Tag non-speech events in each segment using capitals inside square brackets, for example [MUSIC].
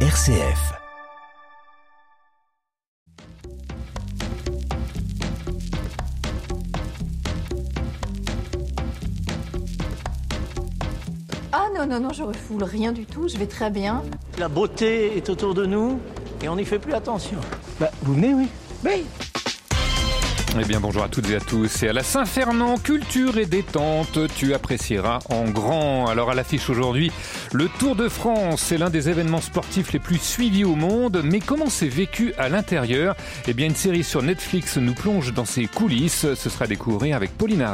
RCF. Ah non, non, non, je refoule rien du tout, je vais très bien. La beauté est autour de nous et on n'y fait plus attention. Bah, vous venez, oui Oui. Eh bien bonjour à toutes et à tous et à la Saint-Fernand, culture et détente, tu apprécieras en grand. Alors à l'affiche aujourd'hui, le Tour de France, c'est l'un des événements sportifs les plus suivis au monde, mais comment c'est vécu à l'intérieur? Eh bien une série sur Netflix nous plonge dans ses coulisses, ce sera à découvrir avec Pauline.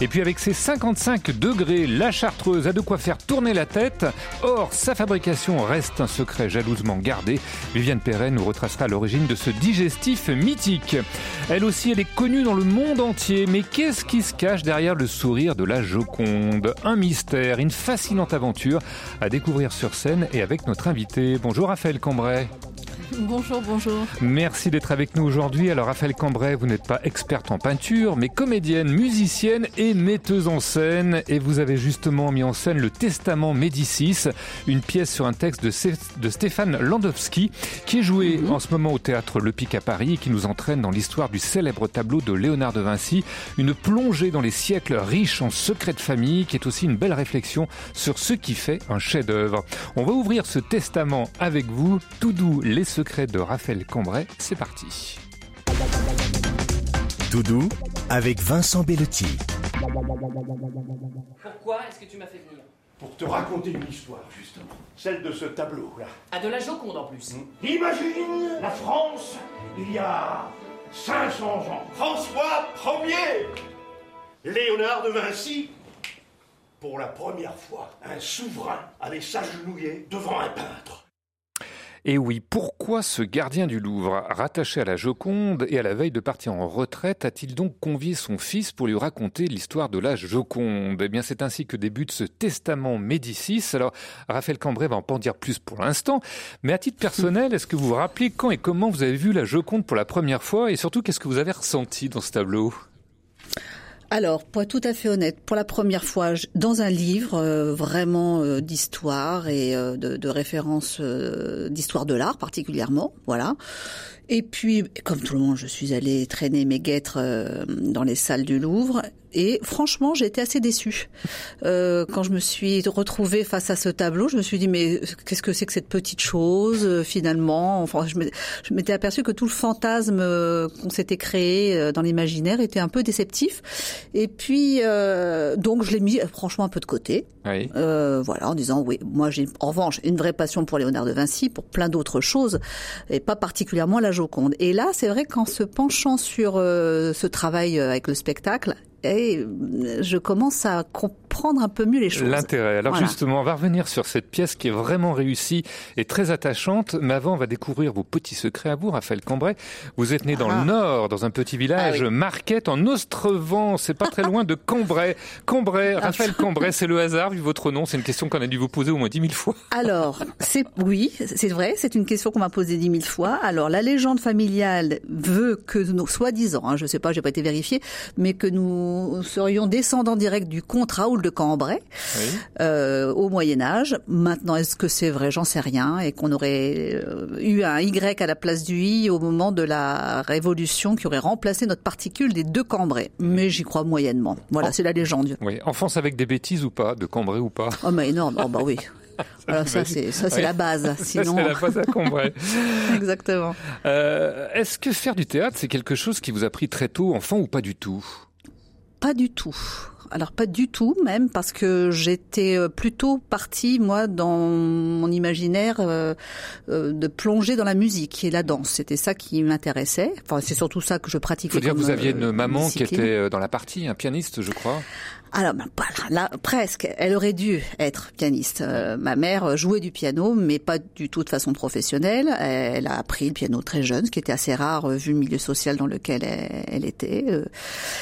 Et puis avec ses 55 degrés, la chartreuse a de quoi faire tourner la tête. Or, sa fabrication reste un secret jalousement gardé. Viviane Perret nous retracera l'origine de ce digestif mythique. Elle aussi, elle est connue dans le monde entier, mais qu'est-ce qui se cache derrière le sourire de la Joconde? Un mystère, une fascinante aventure à découvrir sur scène et avec notre invité. Bonjour Raphaël Cambrai. Bonjour, bonjour. Merci d'être avec nous aujourd'hui. Alors Raphaël Cambrai, vous n'êtes pas experte en peinture, mais comédienne, musicienne et metteuse en scène. Et vous avez justement mis en scène le Testament Médicis, une pièce sur un texte de, de Stéphane Landowski, qui est joué en ce moment au théâtre Le Pic à Paris et qui nous entraîne dans l'histoire du célèbre tableau de Léonard de Vinci, une plongée dans les siècles riches en secrets de famille, qui est aussi une belle réflexion sur ce qui fait un chef-d'œuvre. On va ouvrir ce testament avec vous, tout doux les secret de Raphaël Cambrai. C'est parti. Doudou avec Vincent Bellotti. Pourquoi est-ce que tu m'as fait venir? Pour te raconter une histoire, justement. Celle de ce tableau-là. Ah, de la Joconde en plus. Imagine la France il y a 500 ans. François Ier Léonard de Vinci Pour la première fois, un souverain allait s'agenouiller devant un peintre. Et oui, pourquoi ce gardien du Louvre, rattaché à la Joconde et à la veille de partir en retraite, a-t-il donc convié son fils pour lui raconter l'histoire de la Joconde? Eh bien, c'est ainsi que débute ce testament Médicis. Alors, Raphaël Cambrai va en pas en dire plus pour l'instant, mais à titre personnel, est-ce que vous vous rappelez quand et comment vous avez vu la Joconde pour la première fois? Et surtout qu'est-ce que vous avez ressenti dans ce tableau? Alors, pour être tout à fait honnête, pour la première fois dans un livre euh, vraiment euh, d'histoire et euh, de, de référence d'histoire de l'art particulièrement, voilà. Et puis, comme tout le monde, je suis allée traîner mes guêtres dans les salles du Louvre. Et franchement, j'ai été assez déçue euh, quand je me suis retrouvée face à ce tableau. Je me suis dit mais qu'est-ce que c'est que cette petite chose euh, finalement? Enfin, je m'étais aperçue que tout le fantasme euh, qu'on s'était créé euh, dans l'imaginaire était un peu déceptif. Et puis euh, donc je l'ai mis franchement un peu de côté. Oui. Euh, voilà, en disant oui, moi j'ai en revanche une vraie passion pour Léonard de Vinci, pour plein d'autres choses, et pas particulièrement la Et là, c'est vrai qu'en se penchant sur ce travail avec le spectacle, et je commence à comprendre un peu mieux les choses. L'intérêt. Alors voilà. justement, on va revenir sur cette pièce qui est vraiment réussie et très attachante. Mais avant, on va découvrir vos petits secrets à vous, Raphaël Cambrai. Vous êtes né dans ah. le Nord, dans un petit village, ah oui. Marquette, en Ostrevent. C'est pas très loin de Cambrai. Cambrai, Ah. Raphaël Cambrai, c'est le hasard vu votre nom. C'est une question qu'on a dû vous poser au moins dix mille fois. Alors, c'est oui, c'est vrai. C'est une question qu'on m'a posée dix mille fois. Alors, la légende familiale veut que nous, soi-disant, hein, je sais pas, j'ai pas été vérifié, mais que nous nous serions descendants directs du comte Raoul de Cambrai Oui. euh, au Moyen Âge. Maintenant, est-ce que c'est vrai? J'en sais rien. Et qu'on aurait euh, eu un Y à la place du I au moment de la Révolution qui aurait remplacé notre particule des deux Cambrai. Mais j'y crois moyennement. Voilà, Oh. c'est la légende. Oui. Enfance avec des bêtises ou pas, de Cambrai ou pas? Oh, mais énorme. Oh, bah oui. Alors [LAUGHS] ça, c'est ça, c'est Ouais. la base. Sinon, c'est la base à Cambrai. [LAUGHS] exactement. Euh, Est-ce que faire du théâtre, c'est quelque chose qui vous a pris très tôt, enfant ou pas du tout? Pas du tout. Alors pas du tout même parce que j'étais euh, plutôt partie moi dans mon imaginaire euh, euh, de plonger dans la musique et la danse. C'était ça qui m'intéressait. Enfin c'est surtout ça que je pratiquais. faut dire que comme, vous aviez une maman qui était dans la partie, un pianiste, je crois. Alors ben, là, presque. Elle aurait dû être pianiste. Euh, ma mère jouait du piano, mais pas du tout de façon professionnelle. Elle a appris le piano très jeune, ce qui était assez rare euh, vu le milieu social dans lequel elle, elle était. Euh,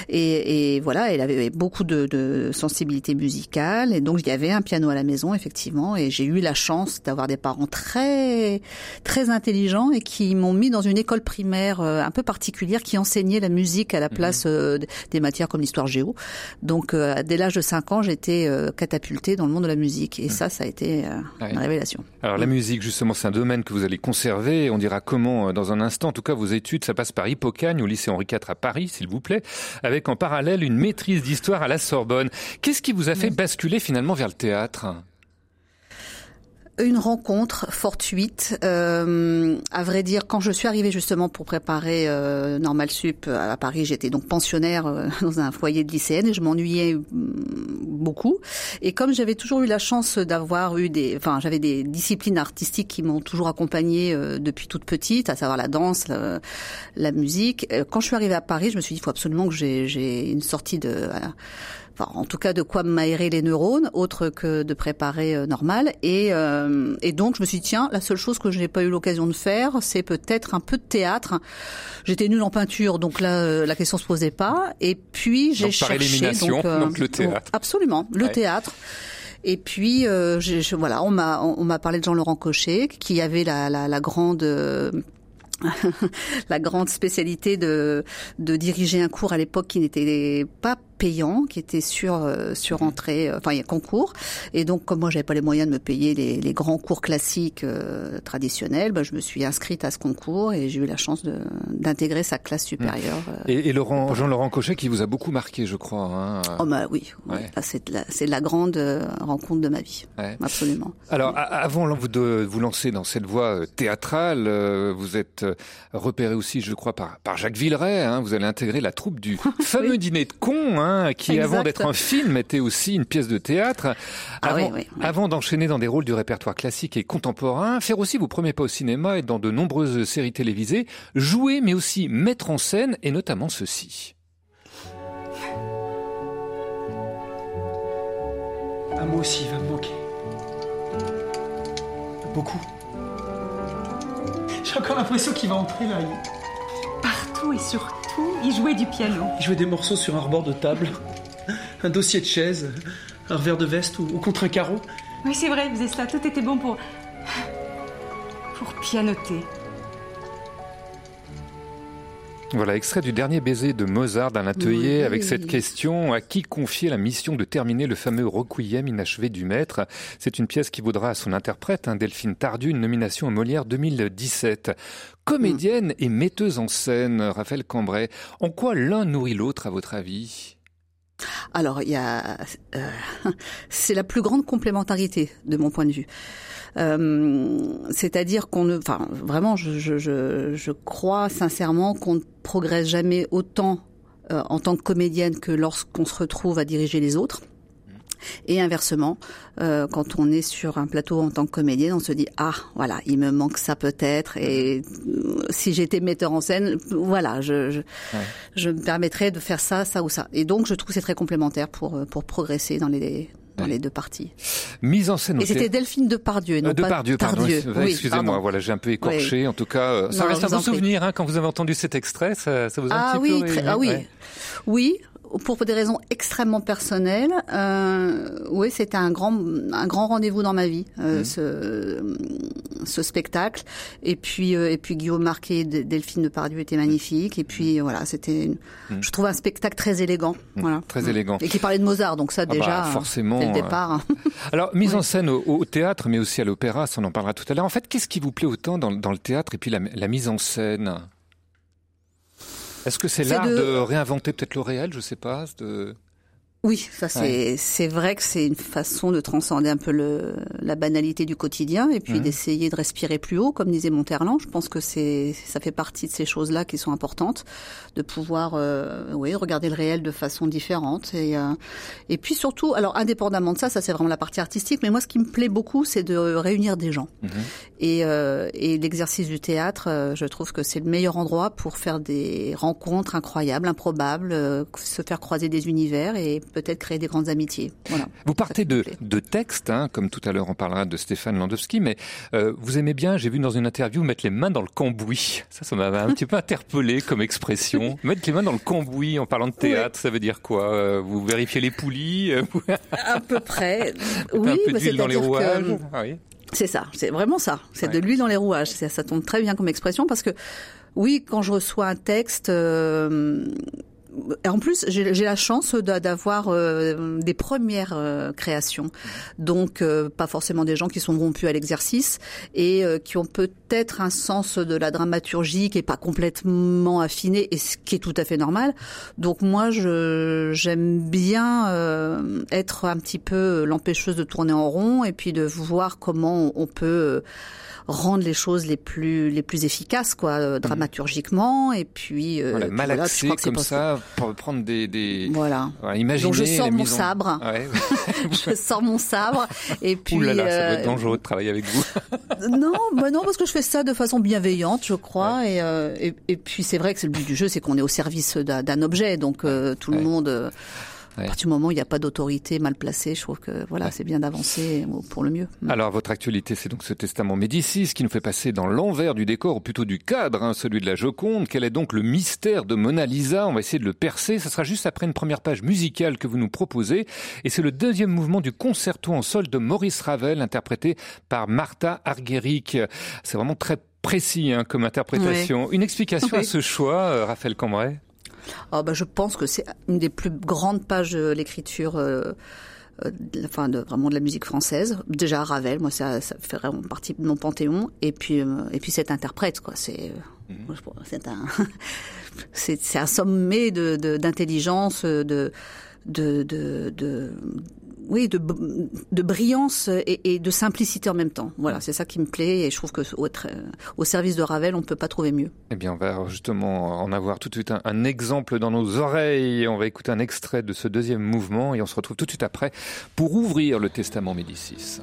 Et, et voilà, elle avait beaucoup de de, sensibilité musicale et donc il y avait un piano à la maison effectivement et j'ai eu la chance d'avoir des parents très très intelligents et qui m'ont mis dans une école primaire euh, un peu particulière qui enseignait la musique à la Mhm. place des matières comme l'histoire géo. Donc euh, dès l'âge de 5 ans, j'étais euh, catapultée dans le monde de la musique et ça ça a été euh, Ouais. une révélation. Alors la musique, justement, c'est un domaine que vous allez conserver. On dira comment euh, dans un instant. En tout cas, vos études, ça passe par Hippocagne au lycée Henri IV à Paris, s'il vous plaît, avec en parallèle une maîtrise d'histoire à la Sorbonne. Qu'est-ce qui vous a fait basculer finalement vers le théâtre? Une rencontre fortuite. Euh, à vrai dire, quand je suis arrivée justement pour préparer euh, Normal Sup à Paris, j'étais donc pensionnaire euh, [LAUGHS] dans un foyer de lycéenne et je m'ennuyais mm, beaucoup. Et comme j'avais toujours eu la chance d'avoir eu des, enfin, j'avais des disciplines artistiques qui m'ont toujours accompagnée euh, depuis toute petite, à savoir la danse, la, la musique. euh, Quand je suis arrivée à Paris, je me suis dit, il faut absolument que j'ai une sortie de euh, enfin, en tout cas de quoi m'aérer les neurones, autre que de préparer euh, normal. Et, euh, et donc je me suis dit, tiens, la seule chose que je n'ai pas eu l'occasion de faire, c'est peut-être un peu de théâtre. J'étais nulle en peinture, donc là, euh, la question se posait pas. Et puis j'ai Donc, par cherché... élimination, donc le théâtre. absolument, le Ouais. théâtre. Et puis euh, j'ai- je- voilà, on m'a on, on m'a parlé de Jean-Laurent Cochet, qui avait la, la, la grande euh, [LAUGHS] la grande spécialité de, de diriger un cours à l'époque qui n'était pas payant, qui était sur euh, sur entrée, euh, enfin il y a concours. Et donc comme moi j'avais pas les moyens de me payer les, les grands cours classiques euh, traditionnels, ben, je me suis inscrite à ce concours et j'ai eu la chance d'intégrer sa classe supérieure. euh. Et, et Laurent, Jean-Laurent Cochet qui vous a beaucoup marqué, je crois. Hein. Oh bah oui. Ouais. Là, c'est la, grande rencontre de ma vie, Ouais. absolument. Alors, avant vous de vous lancer dans cette voie théâtrale, vous êtes repéré aussi, je crois, par, par Jacques Villeray. Hein, vous allez intégrer la troupe du [LAUGHS] fameux dîner de cons, hein, qui Exact. avant d'être un film était aussi une pièce de théâtre. Ah Avant, oui, oui, oui. avant d'enchaîner dans des rôles du répertoire classique et contemporain, faire aussi vos premiers pas au cinéma et dans de nombreuses séries télévisées, jouer mais aussi mettre en scène et notamment ceci. Ah, moi aussi, il va me manquer. Beaucoup. J'ai encore l'impression qu'il va entrer là. Il- Partout et il jouait du piano. Il jouait des morceaux sur un rebord de table, un dossier de chaise, un revers de veste ou, ou contre un carreau. Oui, c'est vrai, il faisait cela. Tout était bon pour. pour pianoter. Voilà, extrait du dernier baiser de Mozart Teuillet Oui. avec cette question à qui confier la mission de terminer le fameux requiem inachevé du maître? C'est une pièce qui vaudra à son interprète, hein, Delphine Tardieu, une nomination au Molière 2017. Comédienne et metteuse en scène, Raphaël Cambrai. En quoi l'un nourrit l'autre à votre avis? Alors, il euh, [LAUGHS] c'est la plus grande complémentarité de mon point de vue. Euh, C'est-à-dire qu'on ne, enfin, vraiment, je crois sincèrement qu'on ne progresse jamais autant euh, en tant que comédienne que lorsqu'on se retrouve à diriger les autres. Et inversement, euh, quand on est sur un plateau en tant que comédienne, on se dit ah voilà, il me manque ça peut-être. Et euh, si j'étais metteur en scène, voilà, je, je, je me permettrais de faire ça, ça ou ça. Et donc je trouve que c'est très complémentaire pour euh, pour progresser dans les dans Ouais. les deux parties. Mise en scène Et c'était Delphine Depardieu, non Euh, de pas Pardieu, pardon. Tardieu. Excusez- Oui, Excusez-moi, pardon. voilà, j'ai un peu écorché. En tout cas, euh, ça Non, reste un vous bon souvenir hein, quand vous avez entendu cet extrait. Ça, ça vous a un Ah petit oui, peu très- ah oui, oui. Pour des raisons extrêmement personnelles, euh, oui, c'était un grand, un grand rendez-vous dans ma vie, euh, Mhm. ce, ce spectacle. Et puis, euh, et puis Guillaume Marquet, Delphine Depardieu était magnifique. Et puis voilà, c'était, une- Mhm. je trouve un spectacle très élégant, voilà, Très élégant. et qui parlait de Mozart. Donc ça bah, déjà, forcément, dès le euh, départ. [LAUGHS] Alors, mise Oui. en scène au, au théâtre, mais aussi à l'opéra, ça on en parlera tout à l'heure. En fait, qu'est-ce qui vous plaît autant dans, dans le théâtre et puis la, la mise en scène? Est-ce que c'est l'art de... de- réinventer peut-être le réel? Je sais pas. De... Oui, ça c'est c'est vrai que c'est une façon de transcender un peu le la banalité du quotidien et puis d'essayer de respirer plus haut, comme disait Monterland. Je pense que c'est ça fait partie de ces choses-là qui sont importantes, de pouvoir euh, oui regarder le réel de façon différente et euh, et puis surtout, alors indépendamment de ça, ça c'est vraiment la partie artistique. Mais moi, ce qui me plaît beaucoup, c'est de réunir des gens Mhm. et euh, et l'exercice du théâtre, euh, je trouve que c'est le meilleur endroit pour faire des rencontres incroyables, improbables, euh, se faire croiser des univers et peut-être créer des grandes amitiés. Voilà. Vous partez de, de textes, hein, comme tout à l'heure on parlera de Stéphane Landowski, mais euh, vous aimez bien, j'ai vu dans une interview, mettre les mains dans le cambouis. Ça, ça m'avait un petit peu interpellé comme expression. [LAUGHS] Mettre les mains dans le cambouis en parlant de théâtre, ça veut dire quoi euh, Vous vérifiez les poulies euh, À [LAUGHS] peu près. [LAUGHS] oui, un peu bah, d'huile dans les rouages. que- Ah oui. C'est ça, c'est vraiment ça. C'est de l'huile dans les rouages. Ça, ça tombe très bien comme expression parce que oui, quand je reçois un texte, euh, en plus j'ai la chance d'a- d'avoir euh, des premières euh, créations, donc euh, pas forcément des gens qui sont rompus à l'exercice et euh, qui ont peut-être un sens de la dramaturgie qui est pas complètement affiné et ce qui est tout à fait normal. Donc moi, j'aime bien euh, être un petit peu l'empêcheuse de tourner en rond et puis de voir comment on peut euh, rendre les choses les plus les plus efficaces quoi euh, dramaturgiquement et puis euh, Voilà, mal voilà, axé comme pas- ça, pour prendre des... des... Voilà. Voilà, imaginez Donc je sors mon sabre. Ouais. [LAUGHS] [LAUGHS] je sors mon sabre et puis Ouh là là, ça doit euh, être dangereux de travailler avec vous. [LAUGHS] non, bah non, parce que je fais ça de façon bienveillante, je crois. Et, euh, et, et puis c'est vrai que c'est le but du jeu, c'est qu'on est au service d'un d'un objet, donc euh, tout le monde. À partir du moment où il n'y a pas d'autorité mal placée, je trouve que voilà, c'est bien d'avancer pour le mieux. Alors, votre actualité, c'est donc ce testament Médicis qui nous fait passer dans l'envers du décor, ou plutôt du cadre, hein, celui de la Joconde. Quel est donc le mystère de Mona Lisa? On va essayer de le percer. Ça sera juste après une première page musicale que vous nous proposez. Et c'est le deuxième mouvement du concerto en sol de Maurice Ravel, interprété par Martha Argerich. C'est vraiment très précis hein, comme interprétation. Une explication à ce choix, euh, Raphaël Cambrai? Ah bah, je pense que c'est une des plus grandes pages de l'écriture. euh, euh, de- enfin, de, vraiment de la musique française. Déjà Ravel, moi ça, ça fait vraiment partie de mon panthéon. Et puis, euh, et puis cet interprète, quoi. C'est, euh, je- c'est un, [LAUGHS] c'est, un sommet de, de- d'intelligence, de, de, de, de- oui, de, brillance et, de simplicité en même temps. Voilà, c'est ça qui me plaît et je trouve que au, au service de Ravel, on ne peut pas trouver mieux. Eh bien, on va justement en avoir tout de suite un, un exemple dans nos oreilles. On va écouter un extrait de ce deuxième mouvement et on se retrouve tout de suite après pour ouvrir le testament Médicis.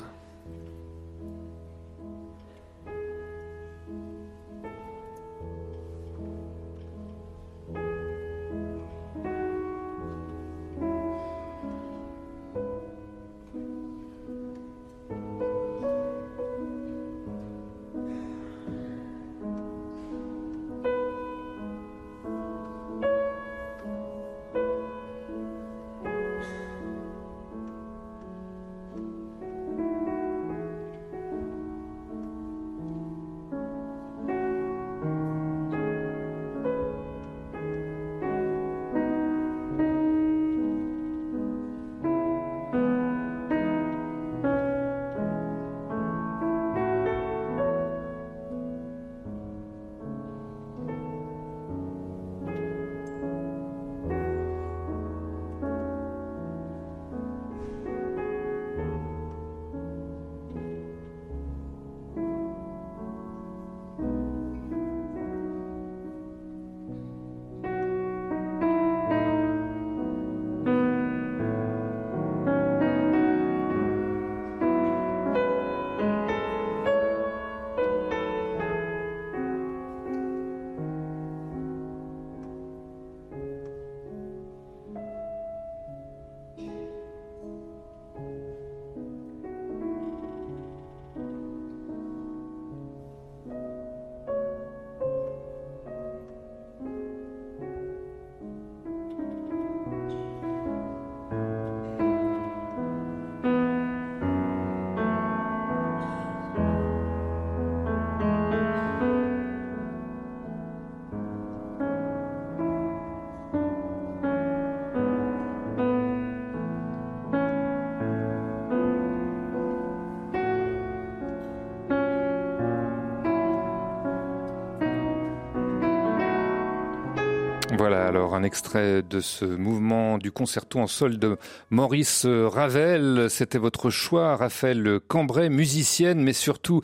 Voilà, alors un extrait de ce mouvement du concerto en sol de Maurice Ravel. C'était votre choix, Raphaël Cambrai, musicienne, mais surtout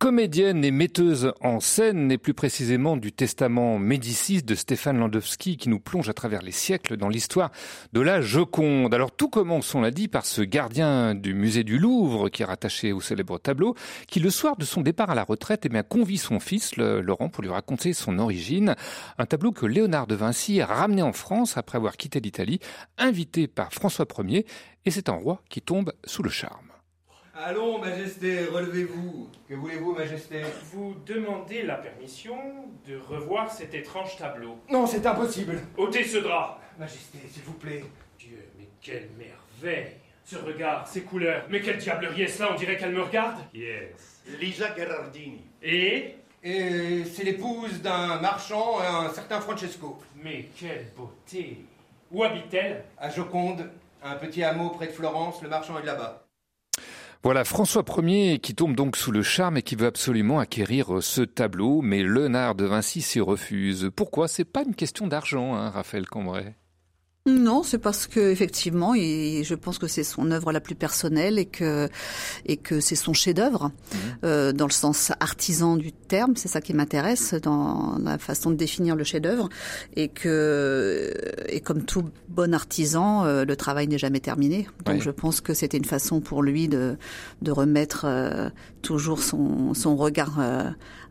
comédienne et metteuse en scène, et plus précisément du testament Médicis de Stéphane Landowski, qui nous plonge à travers les siècles dans l'histoire de la Joconde. Alors tout commence, on l'a dit, par ce gardien du musée du Louvre, qui est rattaché au célèbre tableau, qui le soir de son départ à la retraite, eh bien, son fils, Laurent, pour lui raconter son origine. Un tableau que Léonard de Vinci Vinci ramené en France après avoir quitté l'Italie, invité par François Ier, et c'est un roi qui tombe sous le charme. Allons, Majesté, relevez-vous. Que voulez-vous, Majesté? Vous demandez la permission de revoir cet étrange tableau. Non, c'est impossible. ôtez ce drap Majesté, s'il vous plaît. Dieu, mais quelle merveille Ce regard, ces couleurs. Mais quelle diablerie est cela On dirait qu'elle me regarde? Yes. Lisa Gherardini. Et? Et c'est l'épouse d'un marchand, un certain Francesco. Mais quelle beauté Où habite-t-elle? À Joconde, un petit hameau près de Florence, le marchand est là-bas. Voilà François Ier qui tombe donc sous le charme et qui veut absolument acquérir ce tableau, mais Léonard de Vinci s'y refuse. Pourquoi? C'est pas une question d'argent, hein, Raphaël Cambrai. Non, c'est parce que effectivement, il- je pense que c'est son œuvre la plus personnelle et que et que c'est son chef-d'œuvre euh, dans le sens artisan du terme. C'est ça qui m'intéresse dans la façon de définir le chef-d'œuvre et que et comme tout bon artisan, euh, le travail n'est jamais terminé. Donc je pense que c'était une façon pour lui de de remettre euh, toujours son son regard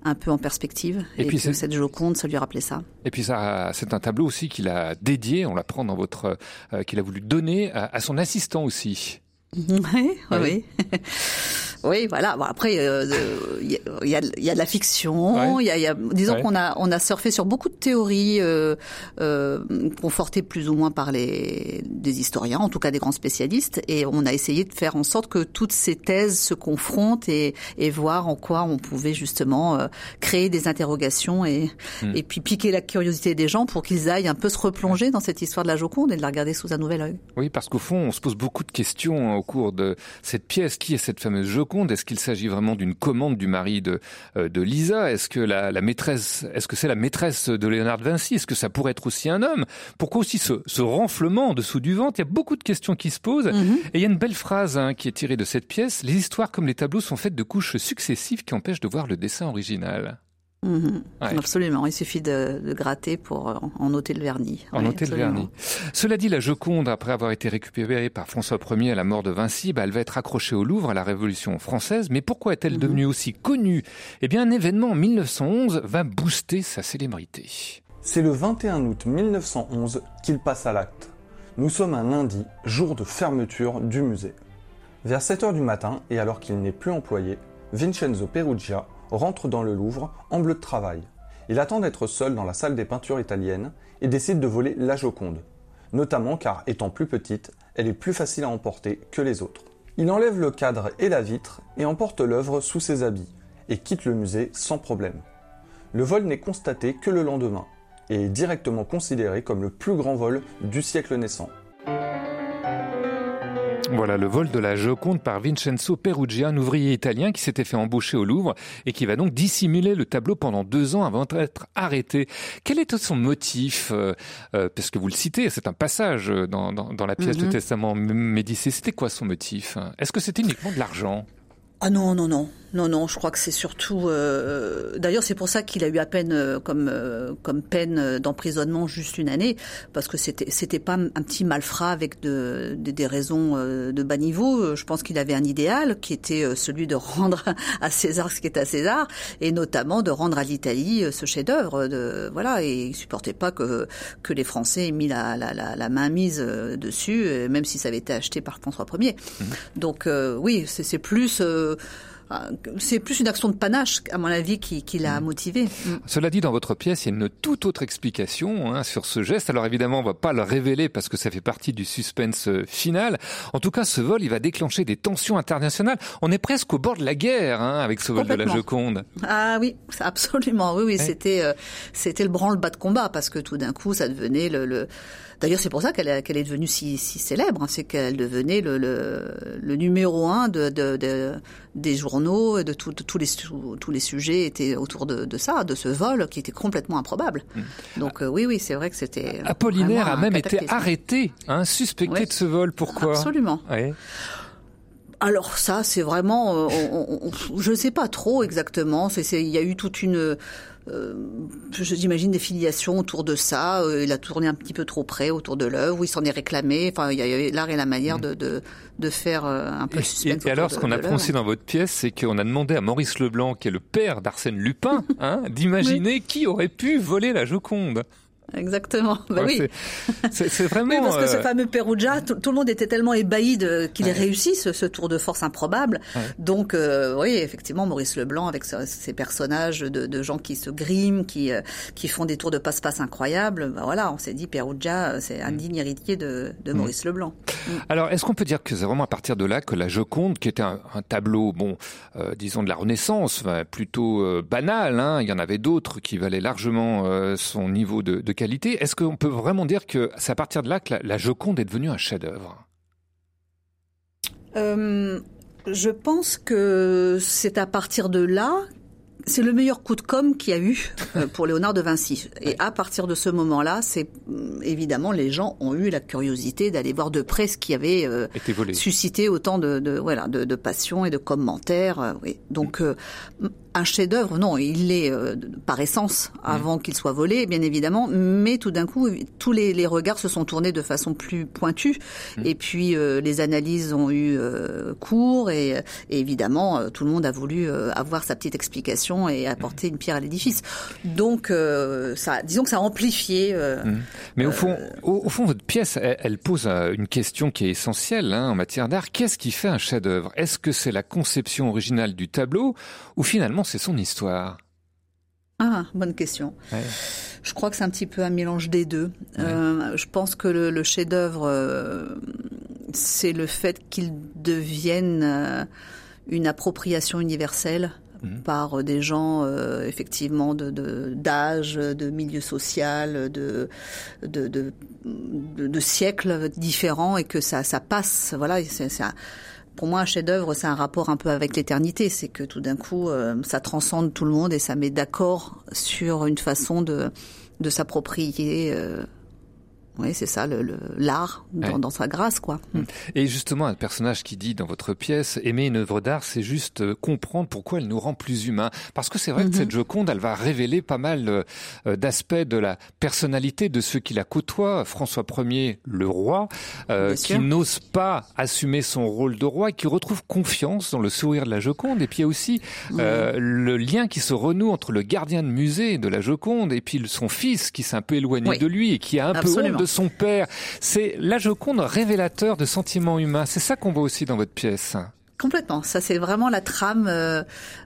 un peu en perspective Et et, puis que cette Joconde, ça lui rappelait ça. Et puis ça, c'est un tableau aussi qu'il a dédié, on l'apprend dans votre, euh, qu'il a voulu donner à, à son assistant aussi. [LAUGHS] Oui, oui, oui. Oui, voilà. Bon, après, euh, euh, il y, a, il y a de- il la fiction. Ouais. Il y a, il y a- disons Ouais. qu'on a on a surfé sur beaucoup de théories euh, euh, confortées plus ou moins par les des historiens, en tout cas des grands spécialistes, et on a essayé de faire en sorte que toutes ces thèses se confrontent et, et voir en quoi on pouvait justement euh, créer des interrogations et Hmm. et puis piquer la curiosité des gens pour qu'ils aillent un peu se replonger dans cette histoire de la Joconde et de la regarder sous un nouvel œil. Oui, parce qu'au fond, on se pose beaucoup de questions au cours de cette pièce. Qui est cette fameuse Joconde? Est-ce qu'il s'agit vraiment d'une commande du mari de, euh, de Lisa? Est-ce que la, la maîtresse, est-ce que c'est la maîtresse de Léonard de Vinci? Est-ce que ça pourrait être aussi un homme? Pourquoi aussi ce, ce renflement en dessous du ventre? Il y a beaucoup de questions qui se posent. Mhm. Et il y a une belle phrase hein, qui est tirée de cette pièce. Les histoires comme les tableaux sont faites de couches successives qui empêchent de voir le dessin original. Mhm. Ouais. Absolument, il suffit de, de gratter pour euh, en noter le vernis. En Oui, noter le vernis. Cela dit, la Joconde, après avoir été récupérée par François Ier à la mort de Vinci, bah, elle va être accrochée au Louvre à la Révolution française. Mais pourquoi est-elle Mhm. devenue aussi connue? Eh bien, un événement en 1911 va booster sa célébrité. C'est le 21 août 1911 qu'il passe à l'acte. Nous sommes un lundi, jour de fermeture du musée. Vers 7 heures du matin, et alors qu'il n'est plus employé, Vincenzo Perugia rentre dans le Louvre en bleu de travail. Il attend d'être seul dans la salle des peintures italiennes et décide de voler la Joconde, notamment car, étant plus petite, elle est plus facile à emporter que les autres. Il enlève le cadre et la vitre et emporte l'œuvre sous ses habits, et quitte le musée sans problème. Le vol n'est constaté que le lendemain, et est directement considéré comme le plus grand vol du siècle naissant. Voilà le vol de la Joconde par Vincenzo Perugia, un ouvrier italien qui s'était fait embaucher au Louvre et qui va donc dissimuler le tableau pendant deux ans avant d'être arrêté. Quel est son motif euh, euh, Parce que vous le citez, c'est un passage dans, dans, dans la pièce Mhm. du Testament médicé. C'était quoi son motif? Est-ce que c'était uniquement de l'argent? Ah non, non, non. Non, non, je crois que c'est surtout. euh, D'ailleurs, c'est pour ça qu'il a eu à peine euh, comme euh, comme peine euh, d'emprisonnement juste une année, parce que c'était c'était pas un petit malfrat avec de, de- des raisons euh, de bas niveau. Je pense qu'il avait un idéal qui était euh, celui de [LAUGHS] rendre à César ce qui est à César, et notamment de rendre à l'Italie ce chef-d'œuvre. De voilà, et il supportait pas que que les Français aient mis la la, la, la main mise dessus, même si ça avait été acheté par François Ier. Donc euh, oui, c'est plus c'est plus une action de panache, à mon avis, qui, qui l'a motivé. Mm. Cela dit, dans votre pièce, il y a une toute autre explication hein, sur ce geste. Alors évidemment, on va pas le révéler parce que ça fait partie du suspense euh, final. En tout cas, ce vol, il va déclencher des tensions internationales. On est presque au bord de la guerre hein, avec ce vol de la. Joconde. Ah oui, [LAUGHS] absolument. Oui, oui, Ouais. c'était euh, c'était le branle-bas de combat parce que tout d'un coup, ça devenait le. le... D'ailleurs, c'est pour ça qu'elle est- qu'elle est devenue si, si célèbre. hein, c'est qu'elle devenait le, le, le numéro un de, de, de- des journaux, de, tout- de tous les tous les sujets étaient autour de, de ça, de ce vol qui était complètement improbable. Donc euh, oui, oui, c'est vrai que c'était. Apollinaire a même été arrêté, hein, suspecté Ouais. de ce vol. Pourquoi? Absolument. Ouais. Alors ça, c'est vraiment, euh, on- on- on- je ne sais pas trop exactement. C'est, c'est- il y a eu toute une, euh, j'imagine des filiations autour de ça. Euh, il a tourné un petit peu trop près autour de l'œuvre. où Il s'en est réclamé. Enfin, il y a l'art et la manière de, de, de faire euh, un peu Mm. Et, et alors, ce qu'on a l'œuvre. dans votre pièce, c'est qu'on a demandé à Maurice Leblanc, qui est le père d'Arsène Lupin, [LAUGHS] hein, d'imaginer qui aurait pu voler la Joconde. Exactement. Bah Ouais, oui. c'est- [LAUGHS] vraiment. Oui, parce que ce euh, fameux Perugia, tout, tout le monde était tellement ébahi qu'il ait Ouais. réussi ce, ce tour de force improbable. Ouais. Donc, euh, oui, effectivement, Maurice Leblanc avec ce- ces personnages de, de gens qui se griment, qui euh, qui font des tours de passe-passe incroyables. Bah voilà, on s'est dit Perugia, c'est un digne héritier de, de Mm. Maurice Leblanc. Alors, est-ce qu'on peut dire que c'est vraiment à partir de là que la Joconde, qui était un, un tableau, bon, euh, disons de la Renaissance, plutôt banal, hein, il y en avait d'autres qui valaient largement son niveau de, de qualité. Est-ce qu'on peut vraiment dire que c'est à partir de là que la, la Joconde est devenue un chef-d'œuvre? Euh, je pense que c'est à partir de là, c'est le meilleur coup de com qu'il y a eu euh, pour Léonard de Vinci. Et à partir de ce moment-là, c'est hum, évidemment les gens ont eu la curiosité d'aller voir de près ce qui avait euh, suscité autant de, de voilà de, de passion et de commentaires. euh, oui. Donc euh, un chef-d'œuvre, non, il l'est euh, par essence avant qu'il soit volé, bien évidemment. Mais tout d'un coup, tous les, les regards se sont tournés de façon plus pointue. Et puis euh, les analyses ont eu euh, cours et, et évidemment euh, tout le monde a voulu euh, avoir sa petite explication et apporter une pierre à l'édifice. Donc euh, ça, disons que ça a amplifié. euh, Mais au fond, au, au fond, votre pièce, elle, elle pose une question qui est essentielle hein, en matière d'art. Qu'est-ce qui fait un chef-d'œuvre? Est-ce que c'est la conception originale du tableau ou finalement c'est son histoire? Ah, bonne question. Ouais. Je crois que c'est un petit peu un mélange des deux. Euh, je pense que le, le chef-d'œuvre, euh, c'est le fait qu'il devienne euh, une appropriation universelle Mhm. par des gens effectivement de d'âge, de, milieu social, de de, de de de siècles différents et que ça ça passe. Voilà, c'est pour moi, un chef-d'œuvre, c'est un rapport un peu avec l'éternité. C'est que tout d'un coup, euh, ça transcende tout le monde et ça met d'accord sur une façon de, de s'approprier. Oui, c'est ça, le- l'art dans, Ouais. dans sa grâce, quoi. Et justement, un personnage qui dit dans votre pièce, aimer une œuvre d'art, c'est juste euh, comprendre pourquoi elle nous rend plus humains. Parce que c'est vrai que Mhm. cette Joconde, elle va révéler pas mal euh, d'aspects de la personnalité de ceux qui la côtoient. François Ier, le roi, euh, qui n'ose pas assumer son rôle de roi, qui retrouve confiance dans le sourire de la Joconde. Et puis il y a aussi euh, le lien qui se renoue entre le gardien de musée de la Joconde et puis son fils qui s'est un peu éloigné Oui. de lui et qui a un peu honte de son père. C'est la Joconde révélateur de sentiments humains. C'est ça qu'on voit aussi dans votre pièce. Complètement. Ça, c'est vraiment la trame euh,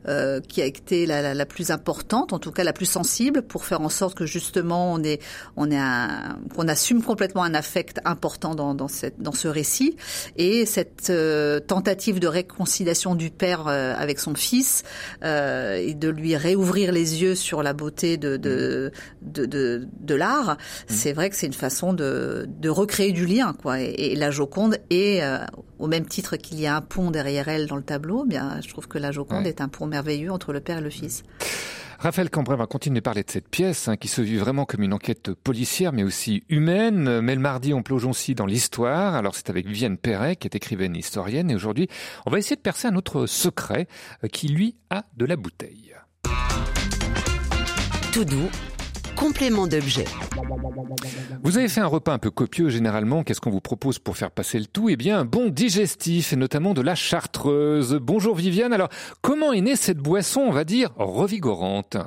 euh, qui a été la, la, la plus importante, en tout cas la plus sensible, pour faire en sorte que justement on est, on est un, qu'on assume complètement un affect important dans, dans, cette, dans ce récit et cette euh, tentative de réconciliation du père euh, avec son fils euh, et de lui réouvrir les yeux sur la beauté de de de, de, de l'art. C'est vrai que c'est une façon de, de recréer du lien, quoi. Et, et la Joconde est euh, au même titre qu'il y a un pont derrière elle dans le tableau, eh bien, je trouve que la Joconde Ouais. est un pont merveilleux entre le père et le fils. Raphaël Cambrai va continuer de parler de cette pièce hein, qui se vit vraiment comme une enquête policière mais aussi humaine. Mais le mardi, on plonge aussi dans l'histoire. Alors c'est avec Viviane Perret qui est écrivaine et historienne et aujourd'hui, on va essayer de percer un autre secret euh, qui lui a de la bouteille. Tout doux, complément d'objet. Vous avez fait un repas un peu copieux généralement. Qu'est-ce qu'on vous propose pour faire passer le tout? Eh bien, un bon digestif et notamment de la chartreuse. Bonjour Viviane. Alors, comment est née cette boisson, on va dire, revigorante?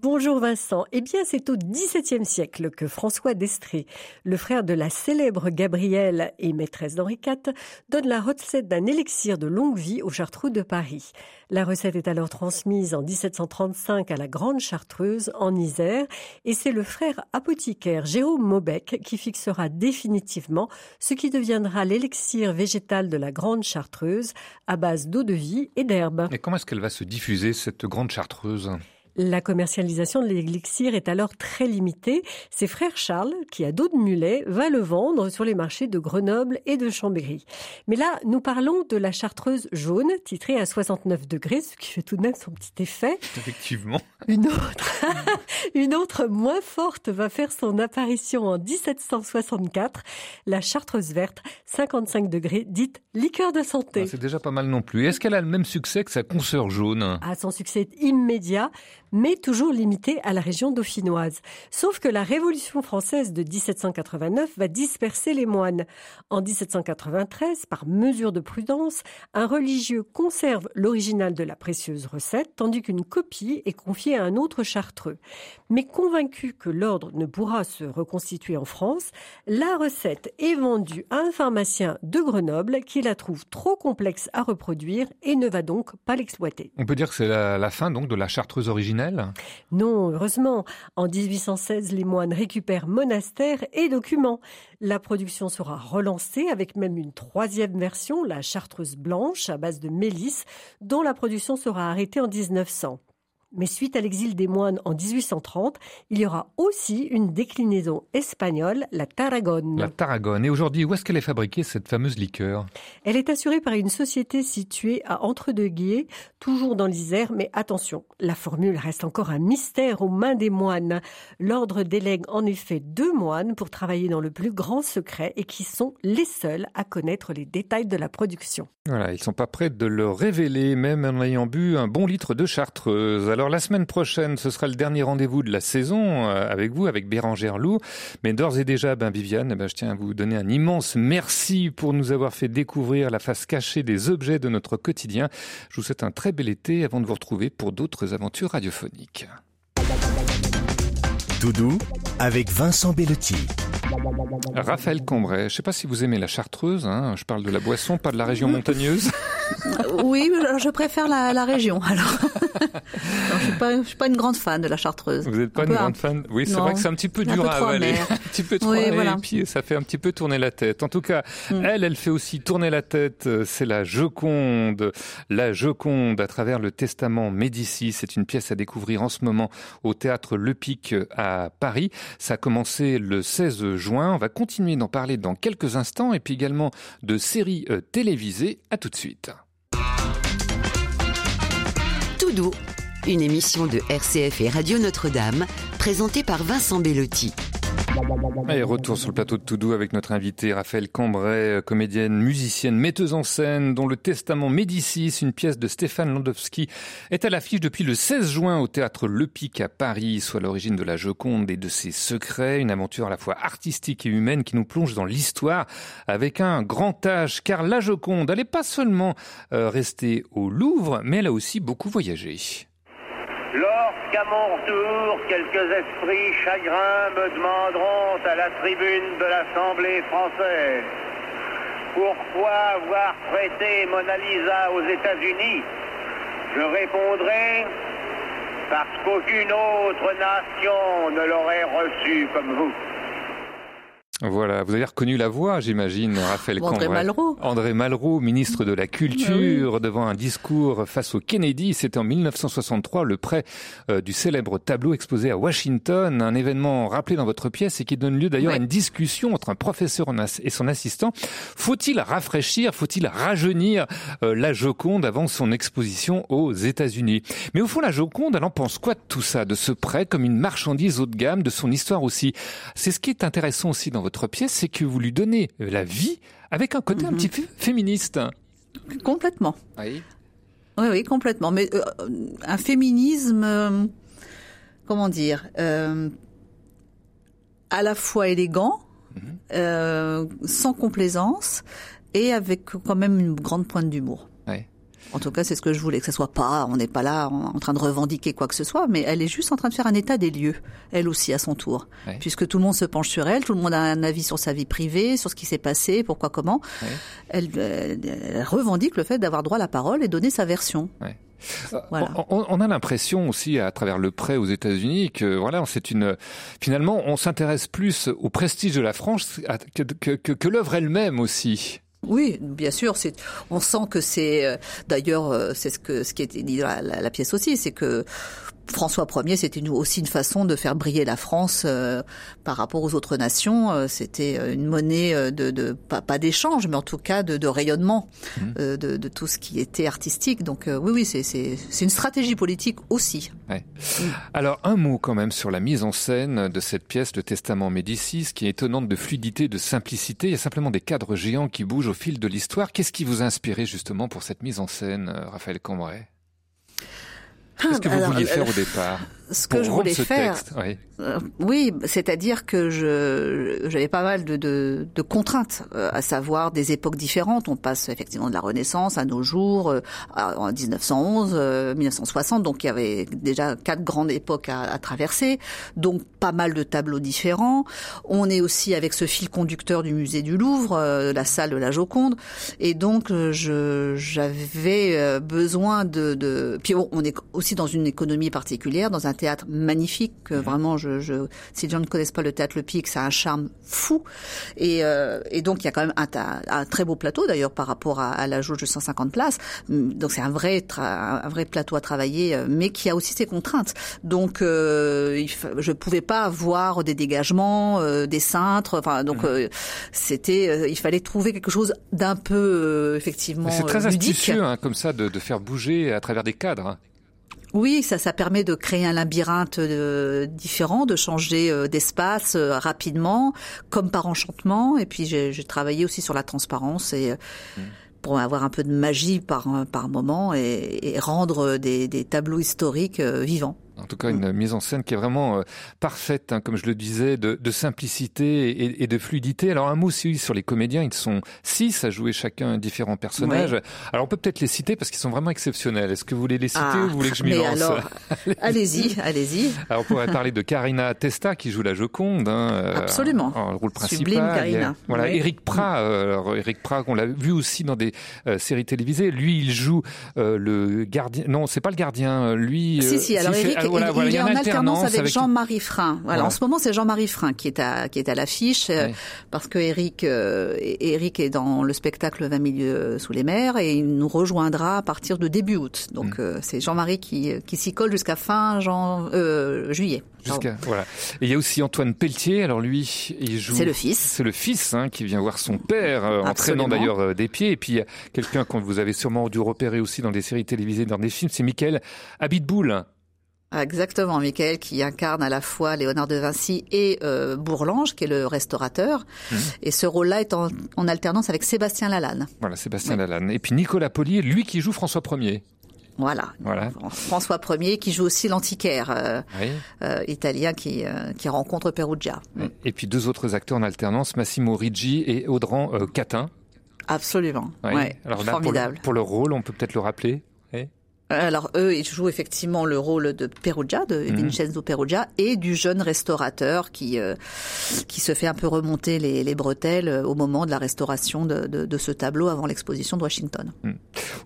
Bonjour Vincent. Eh bien, c'est au XVIIe siècle que François d'Estrée, le frère de la célèbre Gabrielle et maîtresse d'Henri IV, donne la recette d'un élixir de longue vie au Chartreux de Paris. La recette est alors transmise en 1735 à la Grande Chartreuse en Isère et c'est le frère apothicaire Jérôme Maubec qui fixera définitivement ce qui deviendra l'élixir végétal de la Grande Chartreuse à base d'eau de vie et d'herbe. Et comment est-ce qu'elle va se diffuser, cette grande chartreuse? La commercialisation de l'élixir est alors très limitée. C'est frère Charles, qui a dos de mulet, va le vendre sur les marchés de Grenoble et de Chambéry. Mais là, nous parlons de la chartreuse jaune, titrée à 69 degrés, ce qui fait tout de même son petit effet. Effectivement. Une autre, [LAUGHS] une autre moins forte va faire son apparition en 1764, la chartreuse verte, 55 degrés, dite liqueur de santé. Ah, C'est déjà pas mal non plus. Est-ce qu'elle a le même succès que sa consoeur jaune? À son succès immédiat, mais toujours limitée à la région dauphinoise. Sauf que la Révolution française de 1789 va disperser les moines. En 1793, par mesure de prudence, un religieux conserve l'original de la précieuse recette, tandis qu'une copie est confiée à un autre chartreux. Mais convaincu que l'ordre ne pourra se reconstituer en France, la recette est vendue à un pharmacien de Grenoble qui la trouve trop complexe à reproduire et ne va donc pas l'exploiter. On peut dire que c'est la, la fin donc de la chartreuse Non, heureusement. En 1816, les moines récupèrent monastère et documents. La production sera relancée avec même une troisième version, la chartreuse blanche à base de mélisse, dont la production sera arrêtée en 1900. Mais suite à l'exil des moines en 1830, il y aura aussi une déclinaison espagnole, la Tarragone. La Tarragone. Et aujourd'hui, où est-ce qu'elle est fabriquée, cette fameuse liqueur? Elle est assurée par une société située à Entre-deux-Guiers, toujours dans l'Isère, mais attention, la formule reste encore un mystère aux mains des moines. L'ordre délègue en effet deux moines pour travailler dans le plus grand secret et qui sont les seuls à connaître les détails de la production. Voilà, ils sont pas prêts de le révéler, même en ayant bu un bon litre de chartreuse. Alors la semaine prochaine, ce sera le dernier rendez-vous de la saison euh, avec vous, avec Bérangère Loup. Mais d'ores et déjà, ben Viviane, ben, je tiens à vous donner un immense merci pour nous avoir fait découvrir la face cachée des objets de notre quotidien. Je vous souhaite un très bel été avant de vous retrouver pour d'autres aventures radiophoniques. Doudou avec Vincent Bellotti. Raphaël Combray, je ne sais pas si vous aimez la chartreuse, hein, je parle de la boisson, pas de la région montagneuse. [LAUGHS] oui, je préfère la, la région. Alors, [LAUGHS] non, je suis pas, je suis pas une grande fan de la chartreuse. Vous n'êtes pas une grande fan Oui, c'est vrai que c'est un petit peu dur à avaler, [LAUGHS] un petit peu trop oui, voilà. et puis ça fait un petit peu tourner la tête. En tout cas, mm. elle, elle fait aussi tourner la tête. C'est la Joconde, la Joconde à travers le Testament Médicis. C'est une pièce à découvrir en ce moment au théâtre Le Pic à Paris. Ça a commencé le 16 juin. On va continuer d'en parler dans quelques instants et puis également de séries euh, télévisées. À tout de suite. Une émission de RCF et Radio Notre-Dame, présentée par Vincent Bellotti. Et retour sur le plateau de Toudou avec notre invité Raphaël Cambrai, comédienne, musicienne, metteuse en scène, dont le Testament Médicis, une pièce de Stéphane Landowski, est à l'affiche depuis le 16 juin au théâtre Le Pic à Paris, soit l'origine de la Joconde et de ses secrets, une aventure à la fois artistique et humaine qui nous plonge dans l'histoire avec un grand âge, car la Joconde, elle n'est pas seulement euh, restée au Louvre, mais elle a aussi beaucoup voyagé. Lorsqu'à mon retour, quelques esprits chagrins me demanderont à la tribune de l'Assemblée française pourquoi avoir prêté Mona Lisa aux États-Unis, je répondrai parce qu'aucune autre nation ne l'aurait reçue comme vous. Voilà, vous avez reconnu la voix, j'imagine, Raphaël André Malraux. André Malraux, ministre de la Culture, oui. devant un discours face au Kennedy. C'était en 1963, le prêt euh, du célèbre tableau exposé à Washington, un événement rappelé dans votre pièce et qui donne lieu d'ailleurs oui. à une discussion entre un professeur et son assistant. Faut-il rafraîchir, faut-il rajeunir euh, la Joconde avant son exposition aux États-Unis? Mais au fond, la Joconde, elle en pense quoi de tout ça, de ce prêt comme une marchandise haut de gamme, de son histoire aussi? C'est ce qui est intéressant aussi dans votre pièce, c'est que vous lui donnez la vie avec un côté mm -hmm. un petit peu féministe. Complètement. Oui. Oui, oui, complètement. Mais euh, un féminisme, euh, comment dire, euh, à la fois élégant, mm -hmm. sans complaisance et avec quand même une grande pointe d'humour. En tout cas, c'est ce que je voulais, que ce soit pas, on n'est pas là en train de revendiquer quoi que ce soit, mais elle est juste en train de faire un état des lieux, elle aussi à son tour. Puisque tout le monde se penche sur elle, tout le monde a un avis sur sa vie privée, sur ce qui s'est passé, pourquoi, comment. Elle, elle, elle, revendique le fait d'avoir droit à la parole et donner sa version. Voilà. On, on, a l'impression aussi à travers le prêt aux États-Unis que voilà, c'est une finalement on s'intéresse plus au prestige de la France que, que, que, que l'œuvre elle-même aussi. Oui, bien sûr. C'est, on sent que c'est, euh, d'ailleurs, euh, c'est ce que ce qui est dit dans la, la, la pièce aussi, c'est que François Ier, c'était aussi une façon de faire briller la France euh, par rapport aux autres nations. Euh, c'était une monnaie euh, de, de pas, pas d'échange, mais en tout cas de, de rayonnement mmh. euh, de, de, tout ce qui était artistique. Donc oui, oui, c'est, une stratégie politique aussi. Ouais. Mmh. Alors un mot quand même sur la mise en scène de cette pièce, le Testament Médicis, qui est étonnante de fluidité, de simplicité. Il y a simplement des cadres géants qui bougent au fil de l'histoire. Qu'est-ce qui vous a inspiré justement pour cette mise en scène, Raphaël Cambrai? Qu'est-ce que vous Alors, vouliez euh, faire au départ? Ce que je voulais faire, texte Oui. Euh, oui, c'est-à-dire que je j'avais pas mal de, de, de contraintes, euh, à savoir des époques différentes. On passe effectivement de la Renaissance à nos jours, euh, à- en 1911, euh, 1960. Donc il y avait déjà quatre grandes époques à, à traverser, donc pas mal de tableaux différents. On est aussi avec ce fil conducteur du musée du Louvre, euh, la salle de la Joconde, et donc euh, je j'avais euh, besoin de, de. Puis bon, on est aussi dans une économie particulière, dans un théâtre magnifique. que Vraiment, je, je, si les gens ne connaissent pas le théâtre Le Pic, ça a un charme fou. Et, euh, et donc, il y a quand même un, un très beau plateau, d'ailleurs, par rapport à, à la jauge de 150 places. Hum, Donc, c'est un vrai, un vrai plateau à travailler, euh, mais qui a aussi ses contraintes. Donc, euh, je pouvais pas avoir des dégagements, euh, des cintres. Enfin, donc, euh, c'était, euh, il fallait trouver quelque chose d'un peu, euh, effectivement, C'est très ludique. astucieux, hein, comme ça, de, de faire bouger à travers des cadres. hein. Oui, ça, ça permet de créer un labyrinthe euh, différent, de changer euh, d'espace euh, rapidement, comme par enchantement. Et puis j'ai travaillé aussi sur la transparence et euh, pour avoir un peu de magie par par moment et, et rendre des, des tableaux historiques vivants. En tout cas, une mise en scène qui est vraiment euh, parfaite, hein, comme je le disais, de, de simplicité et, et de fluidité. Alors un mot aussi sur les comédiens, ils sont six à jouer chacun différents personnages. Ouais. Alors on peut peut-être les citer parce qu'ils sont vraiment exceptionnels. Est-ce que vous voulez les citer Ah, ou vous voulez que je m'y lance [LAUGHS] allez-y, allez-y. Alors on pourrait parler de Karina Testa qui joue la Joconde. Hein, euh, Absolument. En, rôle principal. Sublime, Karina. A- Voilà, Oui. Eric Prat. euh, alors, Eric Prat, on l'a vu aussi dans des euh, séries télévisées. Lui, il joue le gardien. Non, c'est pas le gardien. Lui. Si, si, alors Eric, ah, voilà, il, voilà, il est a en alternance avec, avec Jean-Marie Frein. Voilà, en ce moment, c'est Jean-Marie Frein qui est à, qui est à l'affiche, euh, parce que Eric, euh, Eric est dans le spectacle 20 milieux sous les mers et il nous rejoindra à partir de début août. Donc, Mm. euh, c'est Jean-Marie qui, qui s'y colle jusqu'à fin jan- euh, juillet. Jusqu'à voilà. Et il y a aussi Antoine Pelletier. Alors lui, il joue. C'est le fils. C'est le fils hein, qui vient voir son père, euh, entraînant Absolument. d'ailleurs euh, des pieds. Et puis il y a quelqu'un que vous avez sûrement dû repérer aussi dans des séries télévisées, dans des films, c'est Michael Habitboul. Exactement, Michael qui incarne à la fois Léonard de Vinci et euh, Bourlange, qui est le restaurateur. Mhm. Et ce rôle-là est en, en alternance avec Sébastien Lalanne. Voilà, Sébastien Lalanne. Et puis Nicolas Paulier, lui qui joue François Ier. Voilà. Voilà. François Ier qui joue aussi l'antiquaire euh, Oui. euh, italien qui, euh, qui rencontre Perugia. Et puis deux autres acteurs en alternance, Massimo Riggi et Audran Catin. Absolument. Oui. Ouais, Alors là, pour le, formidable. pour leur rôle, on peut peut-être le rappeler. Alors eux, ils jouent effectivement le rôle de Perugia, de Mhm. Vincenzo Perugia, et du jeune restaurateur qui euh, qui se fait un peu remonter les, les bretelles euh, au moment de la restauration de, de, de ce tableau avant l'exposition de Washington.